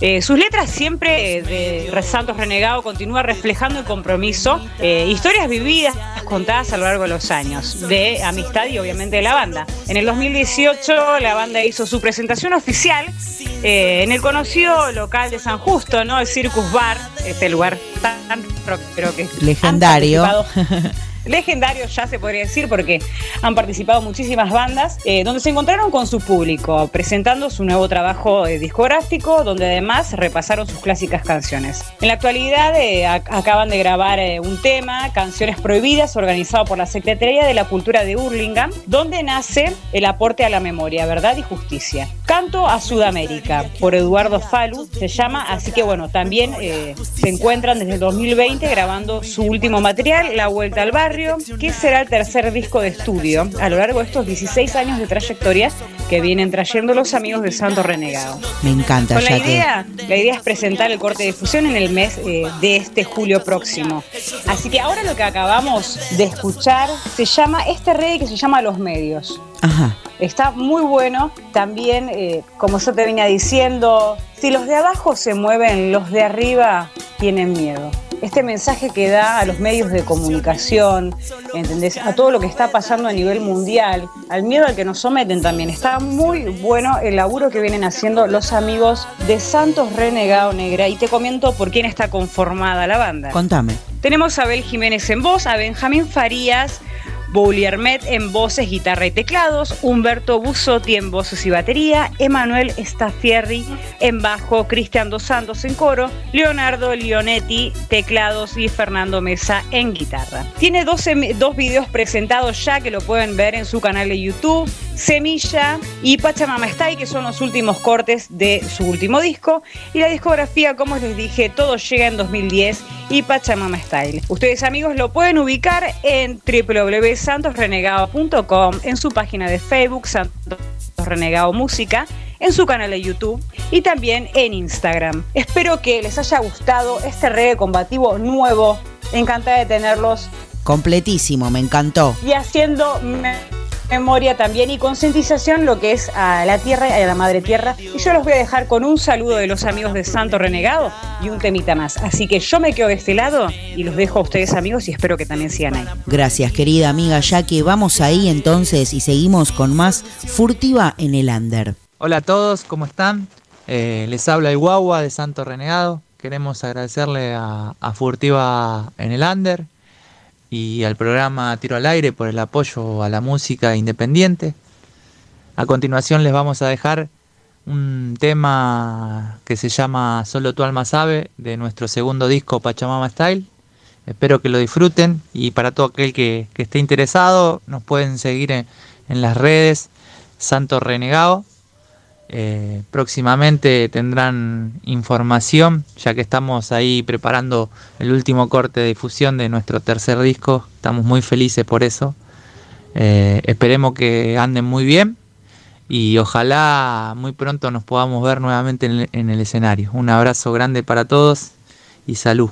Eh, sus letras siempre eh, de Santos Renegado continúa reflejando el compromiso, eh, historias vividas, contadas a lo largo de los años, de amistad y obviamente de la banda. En el 2018 la banda hizo su presentación oficial eh, en el conocido local de San Justo, ¿no? El Circus Bar, este lugar tan rockero que Legendario. *laughs* participado legendario ya se podría decir porque han participado muchísimas bandas eh, donde se encontraron con su público presentando su nuevo trabajo eh, discográfico donde además repasaron sus clásicas canciones. En la actualidad eh, ac- acaban de grabar eh, un tema, Canciones Prohibidas, organizado por la Secretaría de la Cultura de Hurlingham, donde nace el aporte a la memoria, verdad y justicia. Canto a Sudamérica, por Eduardo Falu, se llama, así que bueno, también eh, se encuentran desde el 2020 grabando su último material, La Vuelta al Barrio, que será el tercer disco de estudio a lo largo de estos 16 años de trayectoria que vienen trayendo los amigos de Santo Renegado. Me encanta, Con la que. idea, la idea es presentar el corte de difusión en el mes eh, de este julio próximo. Así que ahora lo que acabamos de escuchar se llama, este reggae que se llama Los Medios. Ajá. Está muy bueno. También, eh, como yo te venía diciendo, si los de abajo se mueven, los de arriba tienen miedo. Este mensaje que da a los medios de comunicación, ¿entendés? A todo lo que está pasando a nivel mundial, al miedo al que nos someten también. Está muy bueno el laburo que vienen haciendo los amigos de Santos Renegado Negra. Y te comento por quién está conformada la banda. Contame. Tenemos a Abel Jiménez en voz, a Benjamín Farías, Bouli Hermet en voces, guitarra y teclados, Humberto Busotti en voces y batería, Emanuel Stafierri en bajo, Cristian Dos Santos en coro, Leonardo Leonetti teclados y Fernando Mesa en guitarra. Tiene 12 dos videos presentados ya que lo pueden ver en su canal de YouTube, Semilla y Pachamama Style, que son los últimos cortes de su último disco. Y la discografía, como les dije, todo llega en 2010 y Pachamama Style. Ustedes amigos lo pueden ubicar en www.santosrenegado.com, en su página de Facebook, Santos Renegado Música, en su canal de YouTube y también en Instagram. Espero que les haya gustado este reggae combativo nuevo. Encantada de tenerlos Completísimo, me encantó. y haciendo memoria también y concientización lo que es a la tierra y a la madre tierra. Y yo los voy a dejar con un saludo de los amigos de Santo Renegado y un temita más. Así que yo me quedo de este lado y los dejo a ustedes amigos y espero que también sigan ahí. Gracias, querida amiga, ya que vamos ahí entonces y seguimos con más Furtiva en el Under. Hola a todos, ¿cómo están? Eh, les habla el Guagua de Santo Renegado. Queremos agradecerle a, a Furtiva en el Under y al programa Tiro al Aire por el apoyo a la música independiente. A continuación les vamos a dejar un tema que se llama Solo tu alma sabe de nuestro segundo disco Pachamama Style. Espero que lo disfruten y para todo aquel que, esté interesado nos pueden seguir en, en las redes Santo Renegado. Eh, próximamente tendrán información, ya que estamos ahí preparando el último corte de difusión de nuestro tercer disco. Estamos muy felices por eso. Eh, esperemos que anden muy bien y ojalá muy pronto nos podamos ver nuevamente en el, en el escenario. Un abrazo grande para todos y salud.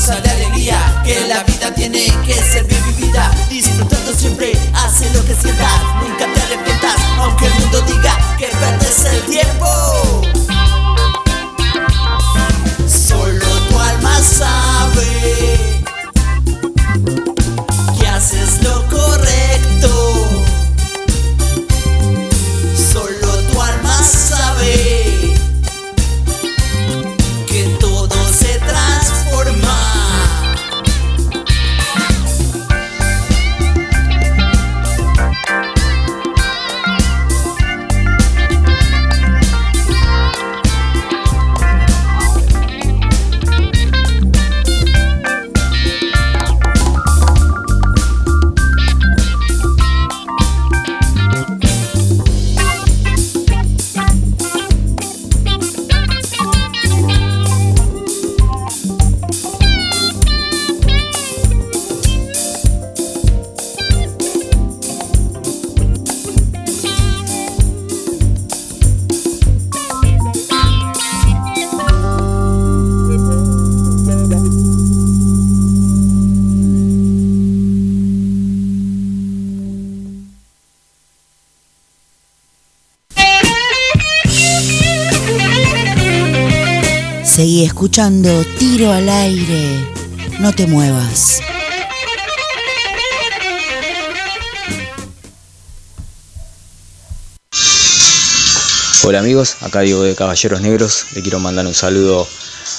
Goza de alegría, que la vida tiene que ser bien vivida. Disfrutando siempre, hace lo que sientas, escuchando Tiro al aire. No te muevas. Hola amigos, acá Diego de Caballeros Negros. Le quiero mandar un saludo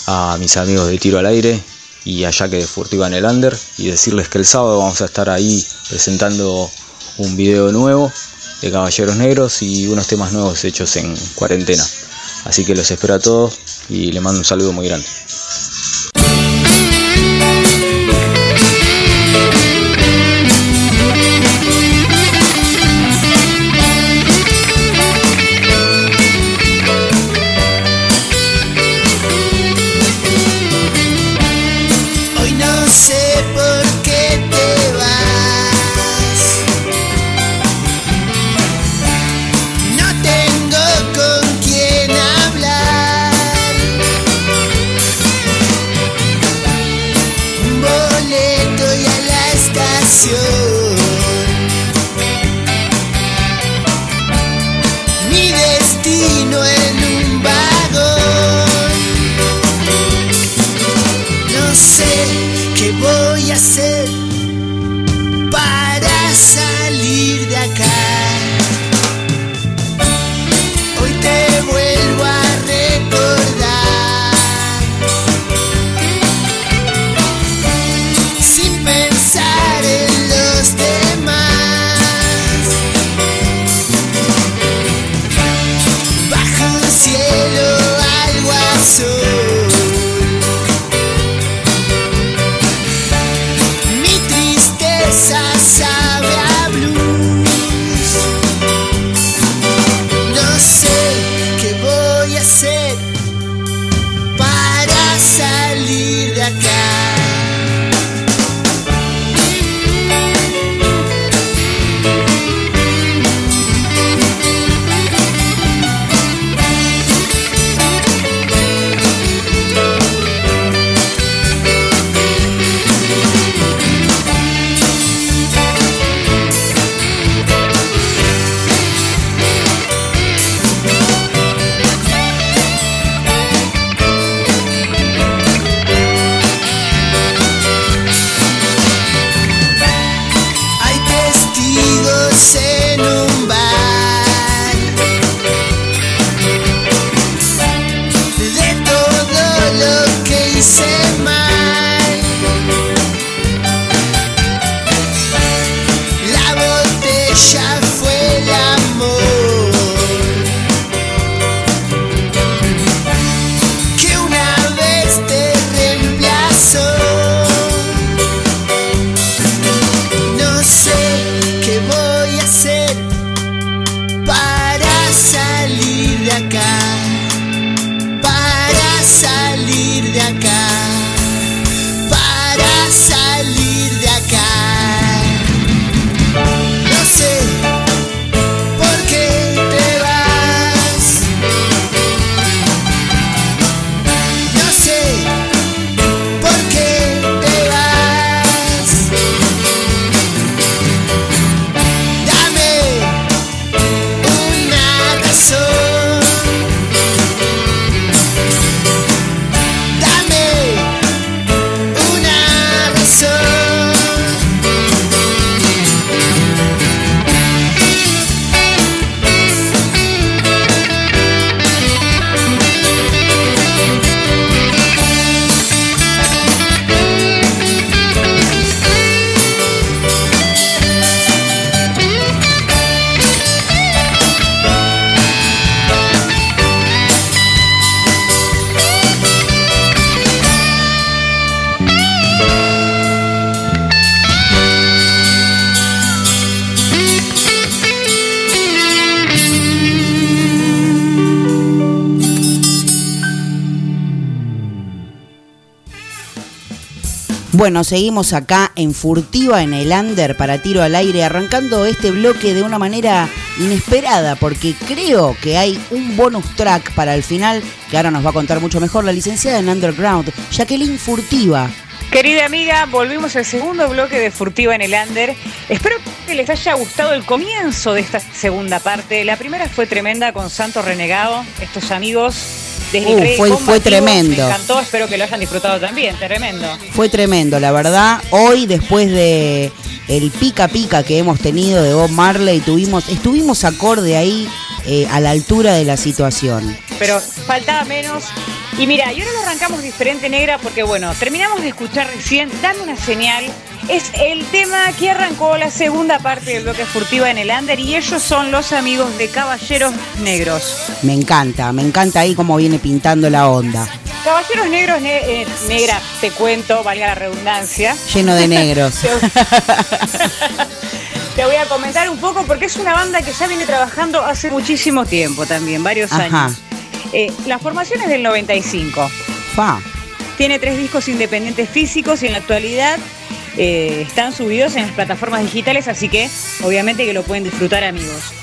a mis amigos de Tiro al Aire y a Jaque de Furtiva en el Under y decirles que el sábado vamos a estar ahí presentando un video nuevo de Caballeros Negros y unos temas nuevos hechos en cuarentena. Así que los espero a todos y les mando un saludo muy grande. Bueno, seguimos acá en Furtiva en el Under para tiro al aire, arrancando este bloque de una manera inesperada, porque creo que hay un bonus track para el final, que ahora nos va a contar mucho mejor la licenciada en Underground, Jacqueline Furtiva. Querida amiga, volvimos al segundo bloque de Furtiva en el Under. Espero que les haya gustado el comienzo de esta segunda parte. La primera fue tremenda con Santo Renegado, estos amigos desde Uh, fue- tremendo. Me encantó, espero que lo hayan disfrutado también, tremendo. Fue tremendo, la verdad. Hoy, después de el pica pica que hemos tenido de Bob Marley, tuvimos, estuvimos acorde ahí eh, a la altura de la situación. Pero faltaba menos. Y mira, y ahora lo arrancamos diferente, negra, porque bueno, terminamos de escuchar recién, dame una señal. Es el tema que arrancó la segunda parte del bloque furtiva en el Under y ellos son los amigos de Caballeros Negros. Me encanta, me encanta ahí cómo viene pintando la onda. Caballeros Negros, ne- eh, negra, te cuento, valga la redundancia. Lleno de *laughs* negros. Te voy a comentar un poco porque es una banda que ya viene trabajando hace muchísimo tiempo también, varios Ajá. años. Eh, la formación es del 95. Fa. Tiene tres discos independientes físicos y en la actualidad eh, están subidos en las plataformas digitales, así que obviamente que lo pueden disfrutar amigos.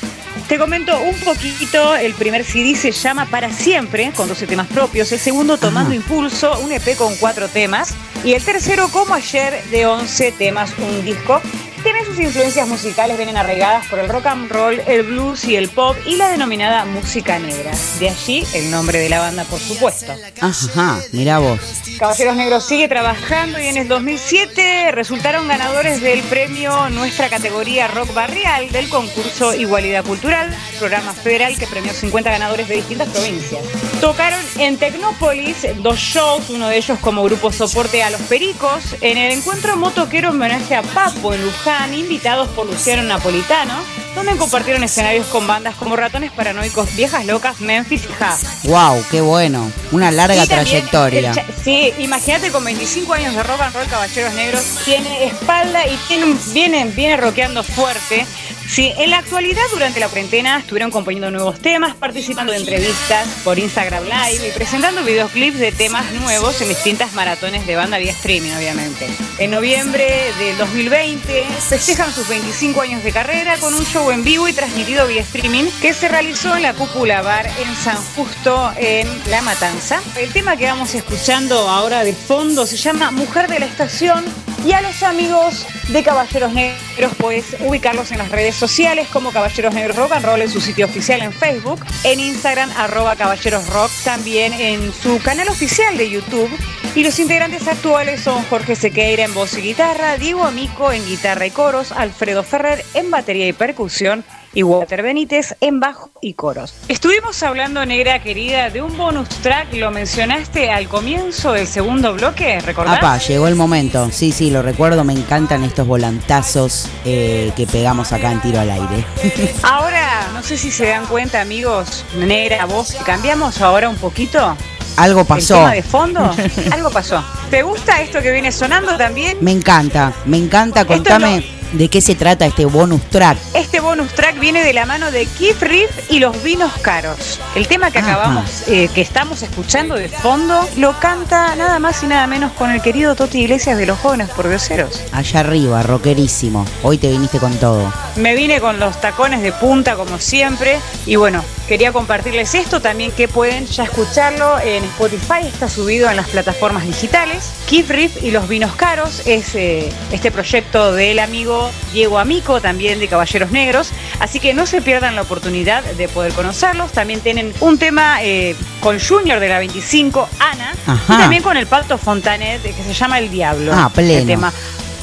Te comento un poquito, el primer CD se llama Para Siempre, con 12 temas propios, el segundo Tomando Impulso, un EP con cuatro temas, y el tercero Como Ayer, de 11 temas, un disco. Tiene sus influencias musicales, vienen arraigadas por el rock and roll, el blues y el pop, y la denominada música negra. De allí el nombre de la banda, por supuesto. Ajá, mira vos. Caballeros Negros sigue trabajando y en el 2007 resultaron ganadores del premio Nuestra categoría Rock Barrial del concurso Igualdad Cultural, programa federal que premió 50 ganadores de distintas provincias. Tocaron en Tecnópolis dos shows, uno de ellos como grupo soporte a Los Pericos, en el encuentro motoquero homenaje a Papo en Luján, invitados por Luciano Napolitano, donde compartieron escenarios con bandas como Ratones Paranoicos, Viejas Locas, Memphis y Haas. Wow, qué bueno. Una larga Y también trayectoria. sí, imagínate con 25 años de rock and roll, Caballeros Negros, tiene espalda y tiene viene, viene rockeando fuerte. Sí, en la actualidad, durante la cuarentena, estuvieron componiendo nuevos temas, participando de entrevistas por Instagram Live y presentando videoclips de temas nuevos en distintas maratones de banda vía streaming, obviamente. En noviembre del 2020 festejan sus 25 años de carrera con un show en vivo y transmitido vía streaming que se realizó en la Cúpula Bar en San Justo, en La Matanza. El tema que vamos escuchando ahora de fondo se llama Mujer de la Estación y a los amigos de Caballeros Negros puedes ubicarlos en las redes sociales como Caballeros Negros Rock and Roll en su sitio oficial en Facebook, en Instagram arroba Caballeros Rock, también en su canal oficial de YouTube. Y los integrantes actuales son Jorge Sequeira en voz y guitarra, Diego Amico en guitarra y coros, Alfredo Ferrer en batería y percusión y Walter Benítez en bajo y coros. Estuvimos hablando, negra querida, de un bonus track, lo mencionaste al comienzo del segundo bloque, ¿recordás? Apá, llegó el momento. Sí, sí, lo recuerdo. Me encantan estos volantazos eh, que pegamos acá en tiro al aire. *laughs* Ahora, no sé si se dan cuenta, amigos, negra, vos, cambiamos ahora un poquito. Algo El pasó. tema de fondo, *laughs* algo pasó. ¿Te gusta esto que viene sonando también? Me encanta, me encanta. Contame de qué se trata este bonus track. Este bonus track viene de la mano de Keith Reef y los vinos caros. El tema que Ajá. acabamos, eh, que estamos escuchando de fondo, lo canta nada más y nada menos con el querido Toti Iglesias de los jóvenes pordioseros. Allá arriba, rockerísimo. Hoy te viniste con todo. Me vine con los tacones de punta como siempre y bueno, quería compartirles esto también que pueden ya escucharlo en Spotify, está subido en las plataformas digitales. Keith Reef y los vinos caros es eh, este proyecto del amigo Diego Amico, también de Caballeros Negros, así que no se pierdan la oportunidad de poder conocerlos. También tienen un tema eh, con Junior de la 25, Ana, Ajá. y también con el Pacto Fontanet que se llama El Diablo. Ah, pleno. el tema.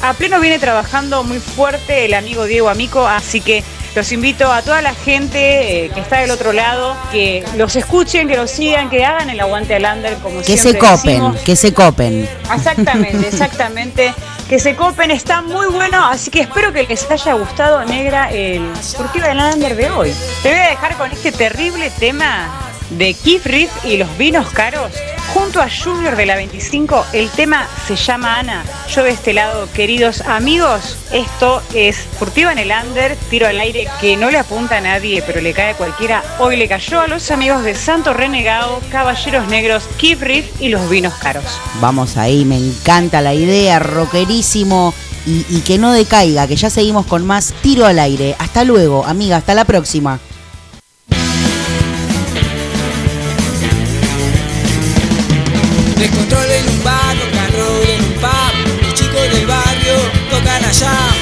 A pleno viene trabajando muy fuerte el amigo Diego Amico, así que los invito a toda la gente eh, que está del otro lado, que los escuchen, que los sigan, que hagan el aguante al under como Que se siempre copen, decimos. que se copen. Exactamente, *laughs* exactamente. Que se copen, está muy bueno, así que espero que les haya gustado, Negra, el Furtiva del Under de hoy. Te voy a dejar con este terrible tema de Keith Reef y los vinos caros. junto a Junior de la 25. El tema se llama Ana. Yo de este lado, queridos amigos, esto es Furtiva en el Under, tiro al aire que no le apunta a nadie, pero le cae a cualquiera. Hoy le cayó a los amigos de Santo Renegado, Caballeros Negros, Keep Riff y los vinos caros. Vamos ahí, me encanta la idea, rockerísimo. Y, y que no decaiga, que ya seguimos con más tiro al aire. Hasta luego, amiga, hasta la próxima. Descontrol en un bar, rock and en un pub. Los chicos del barrio tocan allá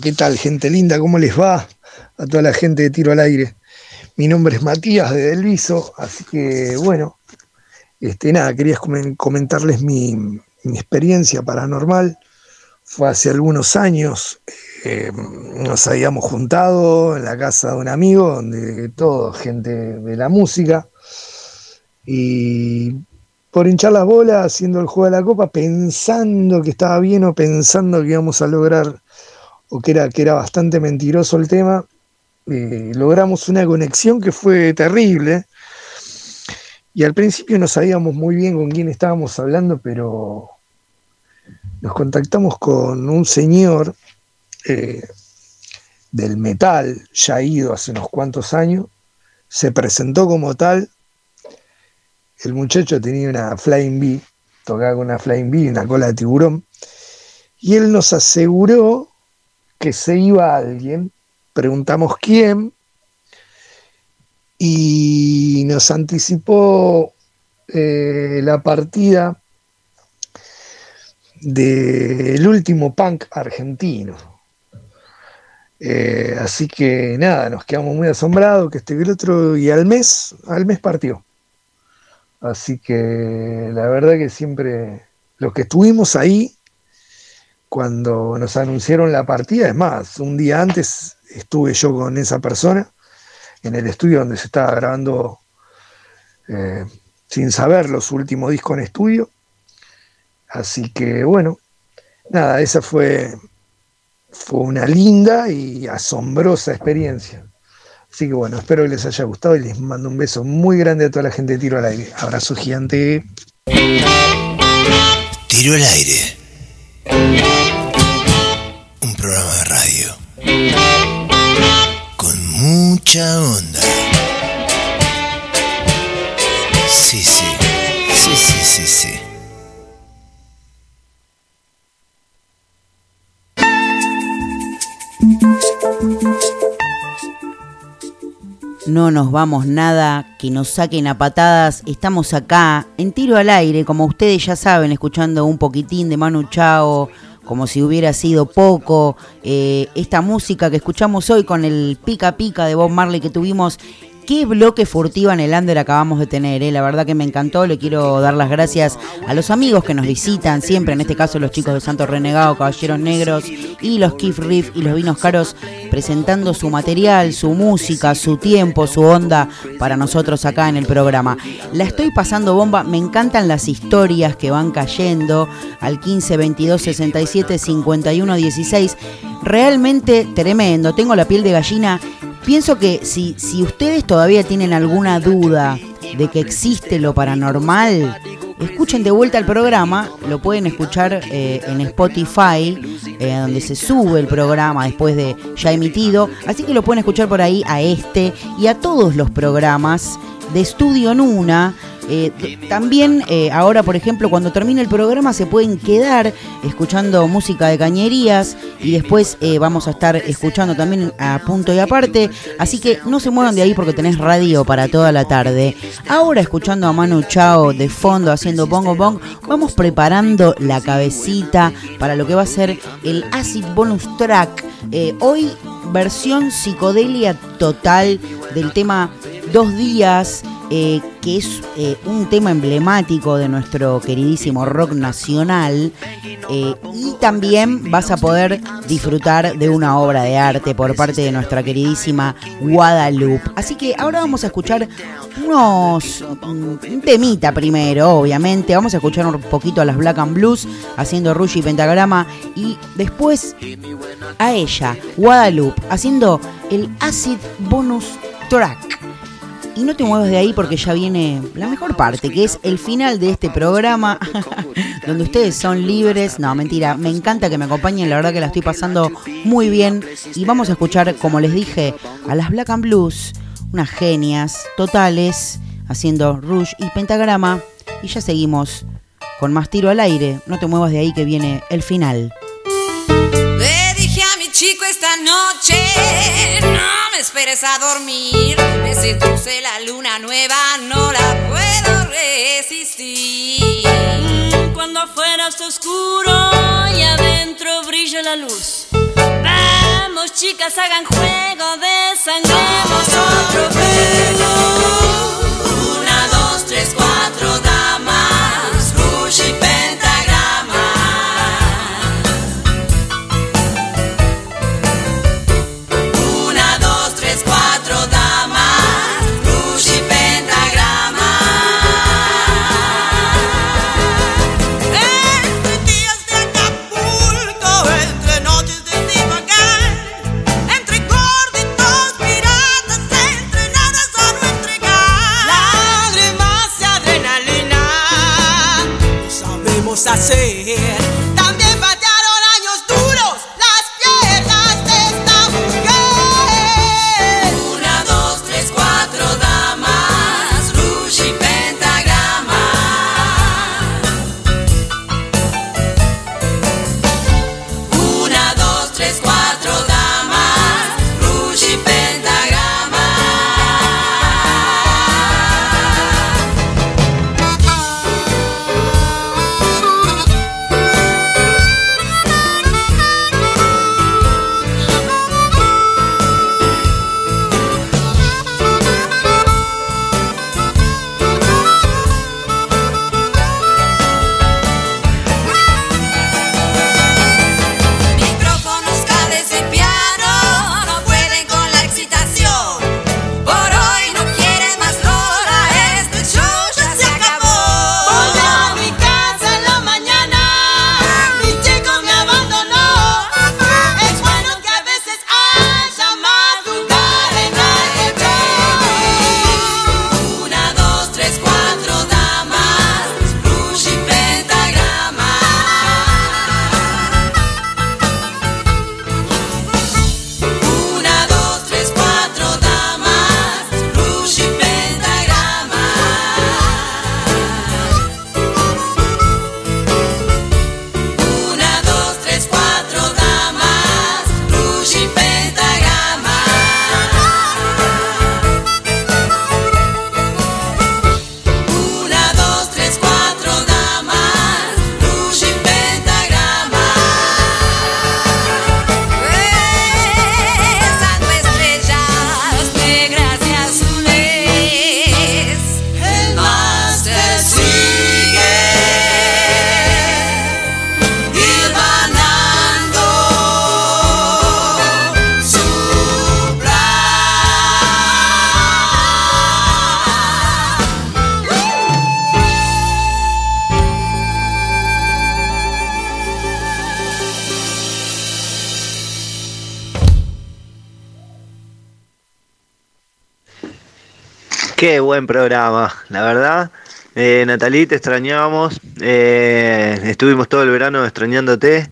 ¿qué tal, gente linda? ¿Cómo les va? A toda la gente de Tiro al Aire. Mi nombre es Matías de Delviso, así que bueno, este, nada, quería comen- comentarles mi, mi experiencia paranormal. Fue hace algunos años, eh, nos habíamos juntado en la casa de un amigo, donde todo, gente de la música, y por hinchar las bolas, haciendo el juego de la copa, pensando que estaba bien o pensando que íbamos a lograr, o que era, que era bastante mentiroso el tema, eh, logramos una conexión que fue terrible. Y al principio no sabíamos muy bien con quién estábamos hablando, pero nos contactamos con un señor eh, del metal, ya ido hace unos cuantos años, se presentó como tal. El muchacho tenía una Flying Bee, tocaba con una Flying Bee una cola de tiburón, y él nos aseguró que se iba alguien, preguntamos quién, y nos anticipó eh, la partida del último punk argentino. Eh, así que nada, nos quedamos muy asombrados que este y el otro, y al mes, al mes partió. Así que la verdad que siempre los que estuvimos ahí cuando nos anunciaron la partida, es más, un día antes estuve yo con esa persona en el estudio donde se estaba grabando eh, sin saberlo su último disco en estudio. Así que bueno, nada, esa fue, fue una linda y asombrosa experiencia. Así que bueno, espero que les haya gustado y les mando un beso muy grande a toda la gente de Tiro al Aire. Abrazo gigante. Tiro al aire. Onda. No nos vamos nada, que nos saquen a patadas. Estamos acá en tiro al aire, como ustedes ya saben, escuchando un poquitín de Manu Chao, como si hubiera sido poco. Eh, esta música que escuchamos hoy con el pica pica de Bob Marley que tuvimos Qué bloque furtiva en el under acabamos de tener, eh? la verdad que me encantó, le quiero dar las gracias a los amigos que nos visitan siempre, en este caso los chicos de Santo Renegado, Caballeros Negros y los Kiff Riff y los Vinos Caros presentando su material, su música, su tiempo, su onda para nosotros acá en el programa. La estoy pasando bomba, me encantan las historias que van cayendo al 15 22 67 51 16. Realmente tremendo, tengo la piel de gallina Pienso que si, si ustedes todavía tienen alguna duda de que existe lo paranormal, escuchen de vuelta el programa, lo pueden escuchar eh, en Spotify, eh, donde se sube el programa después de ya emitido, así que lo pueden escuchar por ahí a este y a todos los programas de Estudio Nuna. Eh, también eh, ahora, por ejemplo, cuando termine el programa se pueden quedar escuchando música de cañerías y después eh, vamos a estar escuchando también a punto y aparte. Así que no se muevan de ahí porque tenés radio para toda la tarde. Ahora escuchando a Manu Chao de fondo haciendo bongo bong, vamos preparando la cabecita para lo que va a ser el Acid Bonus Track. hoy versión psicodelia total del tema Dos Días eh, que es eh, un tema emblemático de nuestro queridísimo rock nacional. Eh, y también vas a poder disfrutar de una obra de arte por parte de nuestra queridísima Guadalupe. Así que ahora vamos a escuchar unos. un temita primero, obviamente. Vamos a escuchar un poquito a las Black and Blues haciendo Rush y Pentagrama. Y después a ella, Guadalupe, haciendo el Acid Bonus Track. Y no te muevas de ahí porque ya viene la mejor parte, que es el final de este programa, *laughs* donde ustedes son libres. No, mentira, me encanta que me acompañen, la verdad que la estoy pasando muy bien. Y vamos a escuchar, como les dije, a las Black and Blues, unas genias totales, haciendo Rush y Pentagrama. Y ya seguimos con más tiro al aire. No te muevas de ahí que viene el final. Le dije a mi chico esta noche, no esperes a dormir. Me seduce la luna nueva, no la puedo resistir. Cuando afuera está oscuro y adentro brilla la luz. Vamos chicas, hagan juego, desangremos otro fuego. hacer. Buen programa, la verdad. Eh, Natalie, te extrañábamos. Eh, estuvimos todo el verano extrañándote.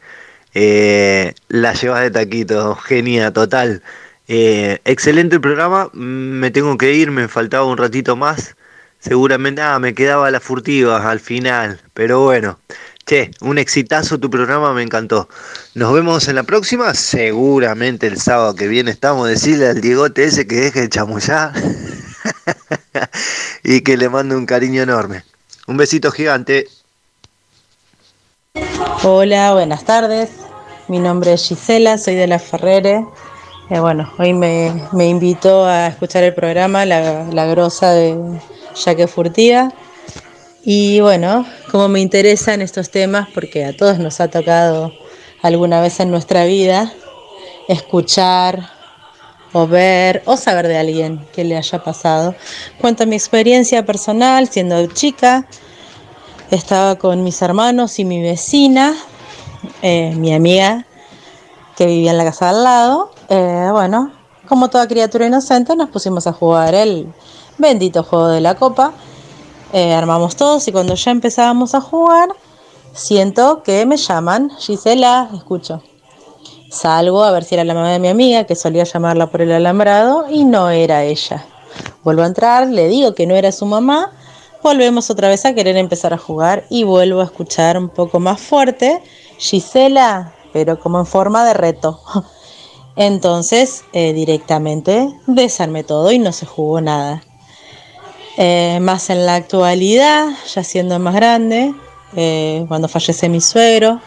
Eh, la llevas de taquito, genia, total. Eh, excelente el programa. Mm, Me tengo que ir, me faltaba un ratito más. Seguramente, ah, me quedaba la furtiva al final. Pero bueno, che, un exitazo tu programa, me encantó. Nos vemos en la próxima. Seguramente el sábado que viene estamos. Decirle al Diegote ese que deje de chamullar. *laughs* *laughs* y que le mando un cariño enorme. Un besito gigante. Hola, buenas tardes. Mi nombre es Gisela, soy de La Ferrere. Eh, bueno, hoy me, me invitó a escuchar el programa La, la Grosa de Jaque Furtiva. Y bueno, como me interesan estos temas, porque a todos nos ha tocado alguna vez en nuestra vida escuchar o ver o saber de alguien que le haya pasado. Cuento mi experiencia personal siendo chica. Estaba con mis hermanos y mi vecina, eh, mi amiga que vivía en la casa al lado. Eh, bueno, como toda criatura inocente, nos pusimos a jugar el bendito juego de la copa. Eh, armamos todos y cuando ya empezábamos a jugar, siento que me llaman. Gisela, escucho. Salgo a ver si era la mamá de mi amiga, que solía llamarla por el alambrado, y no era ella. Vuelvo a entrar, le digo que no era su mamá, volvemos otra vez a querer empezar a jugar y vuelvo a escuchar un poco más fuerte, Gisela, pero como en forma de reto. *laughs* Entonces, eh, directamente desarmé todo y no se jugó nada. Eh, más en la actualidad, ya siendo más grande, eh, cuando fallece mi suegro,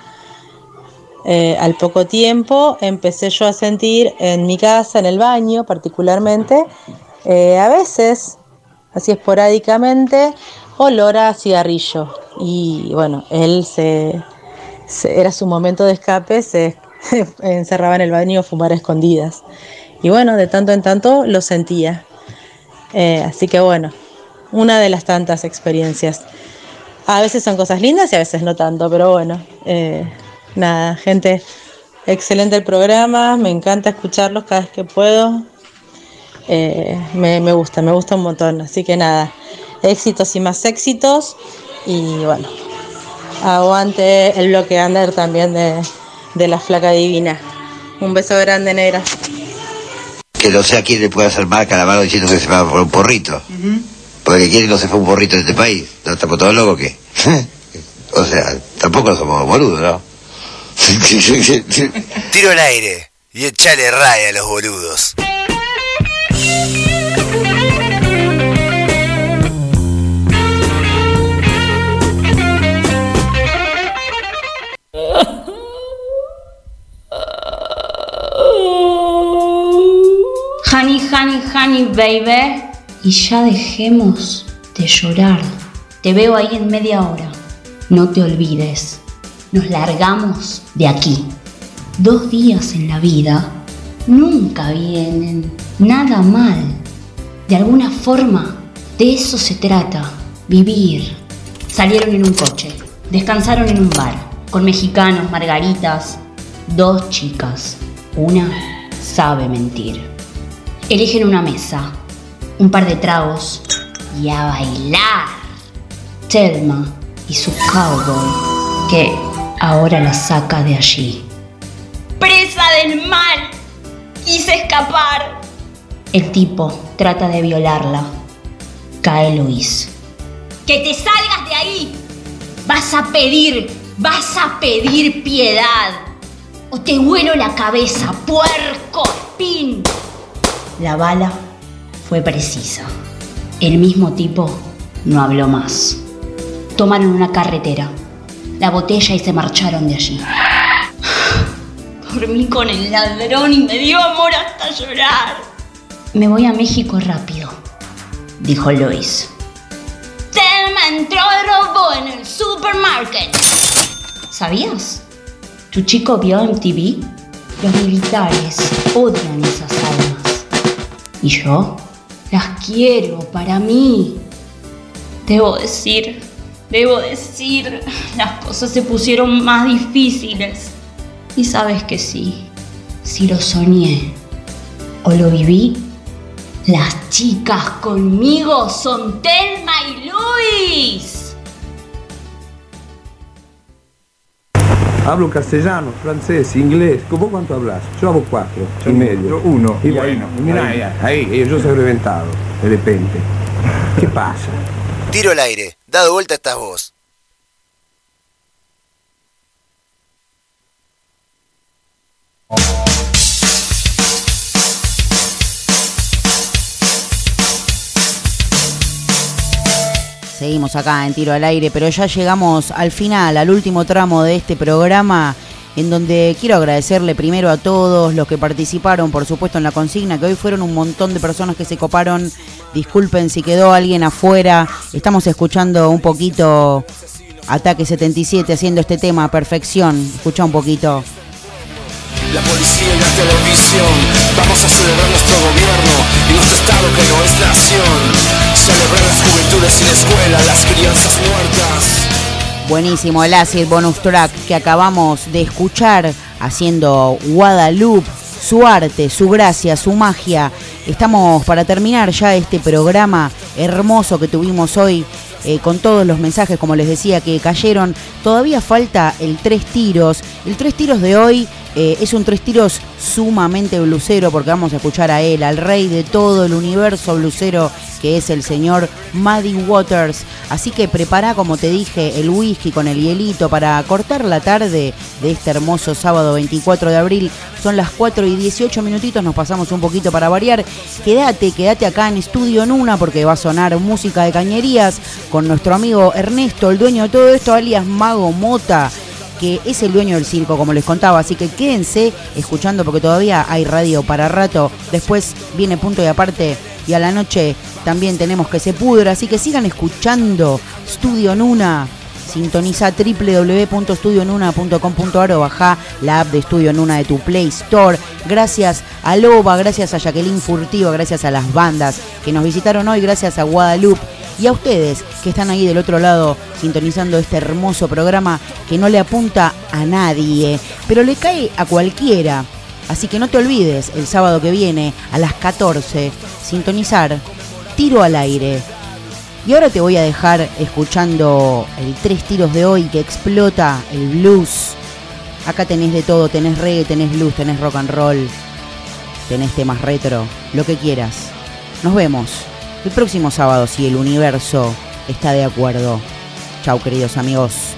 eh, al poco tiempo empecé yo a sentir en mi casa, en el baño particularmente, eh, a veces, así esporádicamente, olor a cigarrillo. Y bueno, él se, era su momento de escape, se *laughs* encerraba en el baño a fumar escondidas. Y bueno, de tanto en tanto lo sentía. Eh, así que bueno, una de las tantas experiencias. A veces son cosas lindas y a veces no tanto, pero bueno, nada, gente, excelente el programa, me encanta escucharlos cada vez que puedo. Eh, me, me gusta, me gusta un montón, así que nada, éxitos y más éxitos. Y bueno, aguante el bloque under también de, de la flaca divina. Un beso grande, negra. Que no sé a quién le puede hacer la mano diciendo que se va por un porrito. Porque quién no se fue un porrito de este país. ¿No estamos todos locos que *laughs* O sea, tampoco somos boludos, ¿no? *laughs* Tiro al aire y echale raya a los boludos. Honey, honey, honey, baby. Y ya dejemos de llorar. Te veo ahí en media hora. No te olvides. Nos largamos de aquí. Dos días en la vida nunca vienen nada mal. De alguna forma, de eso se trata. Vivir. Salieron en un coche. Descansaron en un bar. Con mexicanos, margaritas. Dos chicas. Una sabe mentir. Eligen una mesa, un par de tragos y a bailar. Telma y su cowboy, que ahora la saca de allí. ¡Presa del mal! ¡Quise escapar! El tipo trata de violarla. Cae Luis. ¡Que te salgas de ahí! Vas a pedir, vas a pedir piedad. O te vuelo la cabeza, puerco, pin. La bala fue precisa. El mismo tipo no habló más. Tomaron una carretera, la botella y se marcharon de allí. Dormí con el ladrón y me dio amor hasta llorar. Me voy a México rápido, dijo Lois. Telma entró y robó en el supermarket. ¿Sabías? ¿Tu chico vio MTV? Los militares odian esas almas. Y yo las quiero para mí. Debo decir, debo decir, las cosas se pusieron más difíciles. Y sabes que sí, si lo soñé o lo viví, Las chicas conmigo son Telma y Luis. Hablo castellano, francés, inglés. ¿Vos cuánto hablas? Yo hablo cuatro y medio. yo uno. Y Y bueno, ahí, mira, ahí. ahí, ahí, yo soy reventado, de repente. ¿Qué pasa? Tiro al aire. Dado vuelta estás vos. Seguimos acá en tiro al aire, pero ya llegamos al final, al último tramo de este programa, en donde quiero agradecerle primero a todos los que participaron, por supuesto, en la consigna, que hoy fueron un montón de personas que se coparon. Disculpen si quedó alguien afuera. Estamos escuchando un poquito Ataque 77 haciendo este tema a perfección. Escucha un poquito. La policía y la televisión Vamos a celebrar nuestro gobierno Y nuestro estado que no es nación Celebrar las juventudes sin escuela Las crianzas muertas Buenísimo el acid bonus track que acabamos de escuchar haciendo Guadalupe, su arte, su gracia, su magia. Estamos para terminar ya este programa hermoso que tuvimos hoy eh, con todos los mensajes, como les decía, que cayeron. Todavía falta el tres tiros. El tres tiros de hoy eh, es un tres tiros sumamente blusero porque vamos a escuchar a él, al rey de todo el universo blusero que es el señor Muddy Waters. Así que prepara, como te dije, el whisky con el hielito para cortar la tarde de este hermoso sábado 24 de abril. Son las 4 y 18 minutitos, nos pasamos un poquito para variar. Quédate, quédate acá en Estudio Nuna porque va a sonar música de cañerías con nuestro amigo Ernesto, el dueño de todo esto, alias Mago Mota que es el dueño del circo, como les contaba. Así que quédense escuchando porque todavía hay radio para rato. Después viene punto y aparte. Y a la noche también tenemos que se pudra. Así que sigan escuchando Studio Nuna. Sintoniza www.studionuna.com.ar o baja la app de Studio Nuna de tu Play Store. Gracias a Loba, gracias a Jacqueline Furtiva, gracias a las bandas que nos visitaron hoy, gracias a Guadalupe y a ustedes que están ahí del otro lado sintonizando este hermoso programa que no le apunta a nadie, pero le cae a cualquiera. Así que no te olvides el sábado que viene a las 14 sintonizar Tiro al aire. Y ahora te voy a dejar escuchando el tres tiros de hoy que explota el blues. Acá tenés de todo, tenés reggae, tenés blues, tenés rock and roll, tenés temas retro, lo que quieras. Nos vemos el próximo sábado si el universo está de acuerdo. Chau queridos amigos.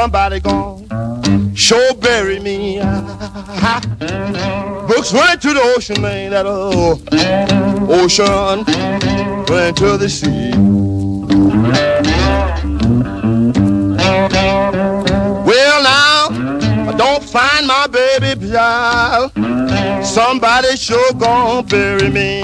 somebody gone. Sure bury me. Books went to the ocean, man. That old ocean Went to the sea. Well now, I don't find my baby child. Somebody sure gonna bury me.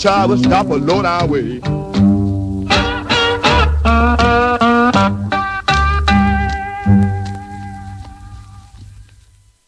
child will stop along our way.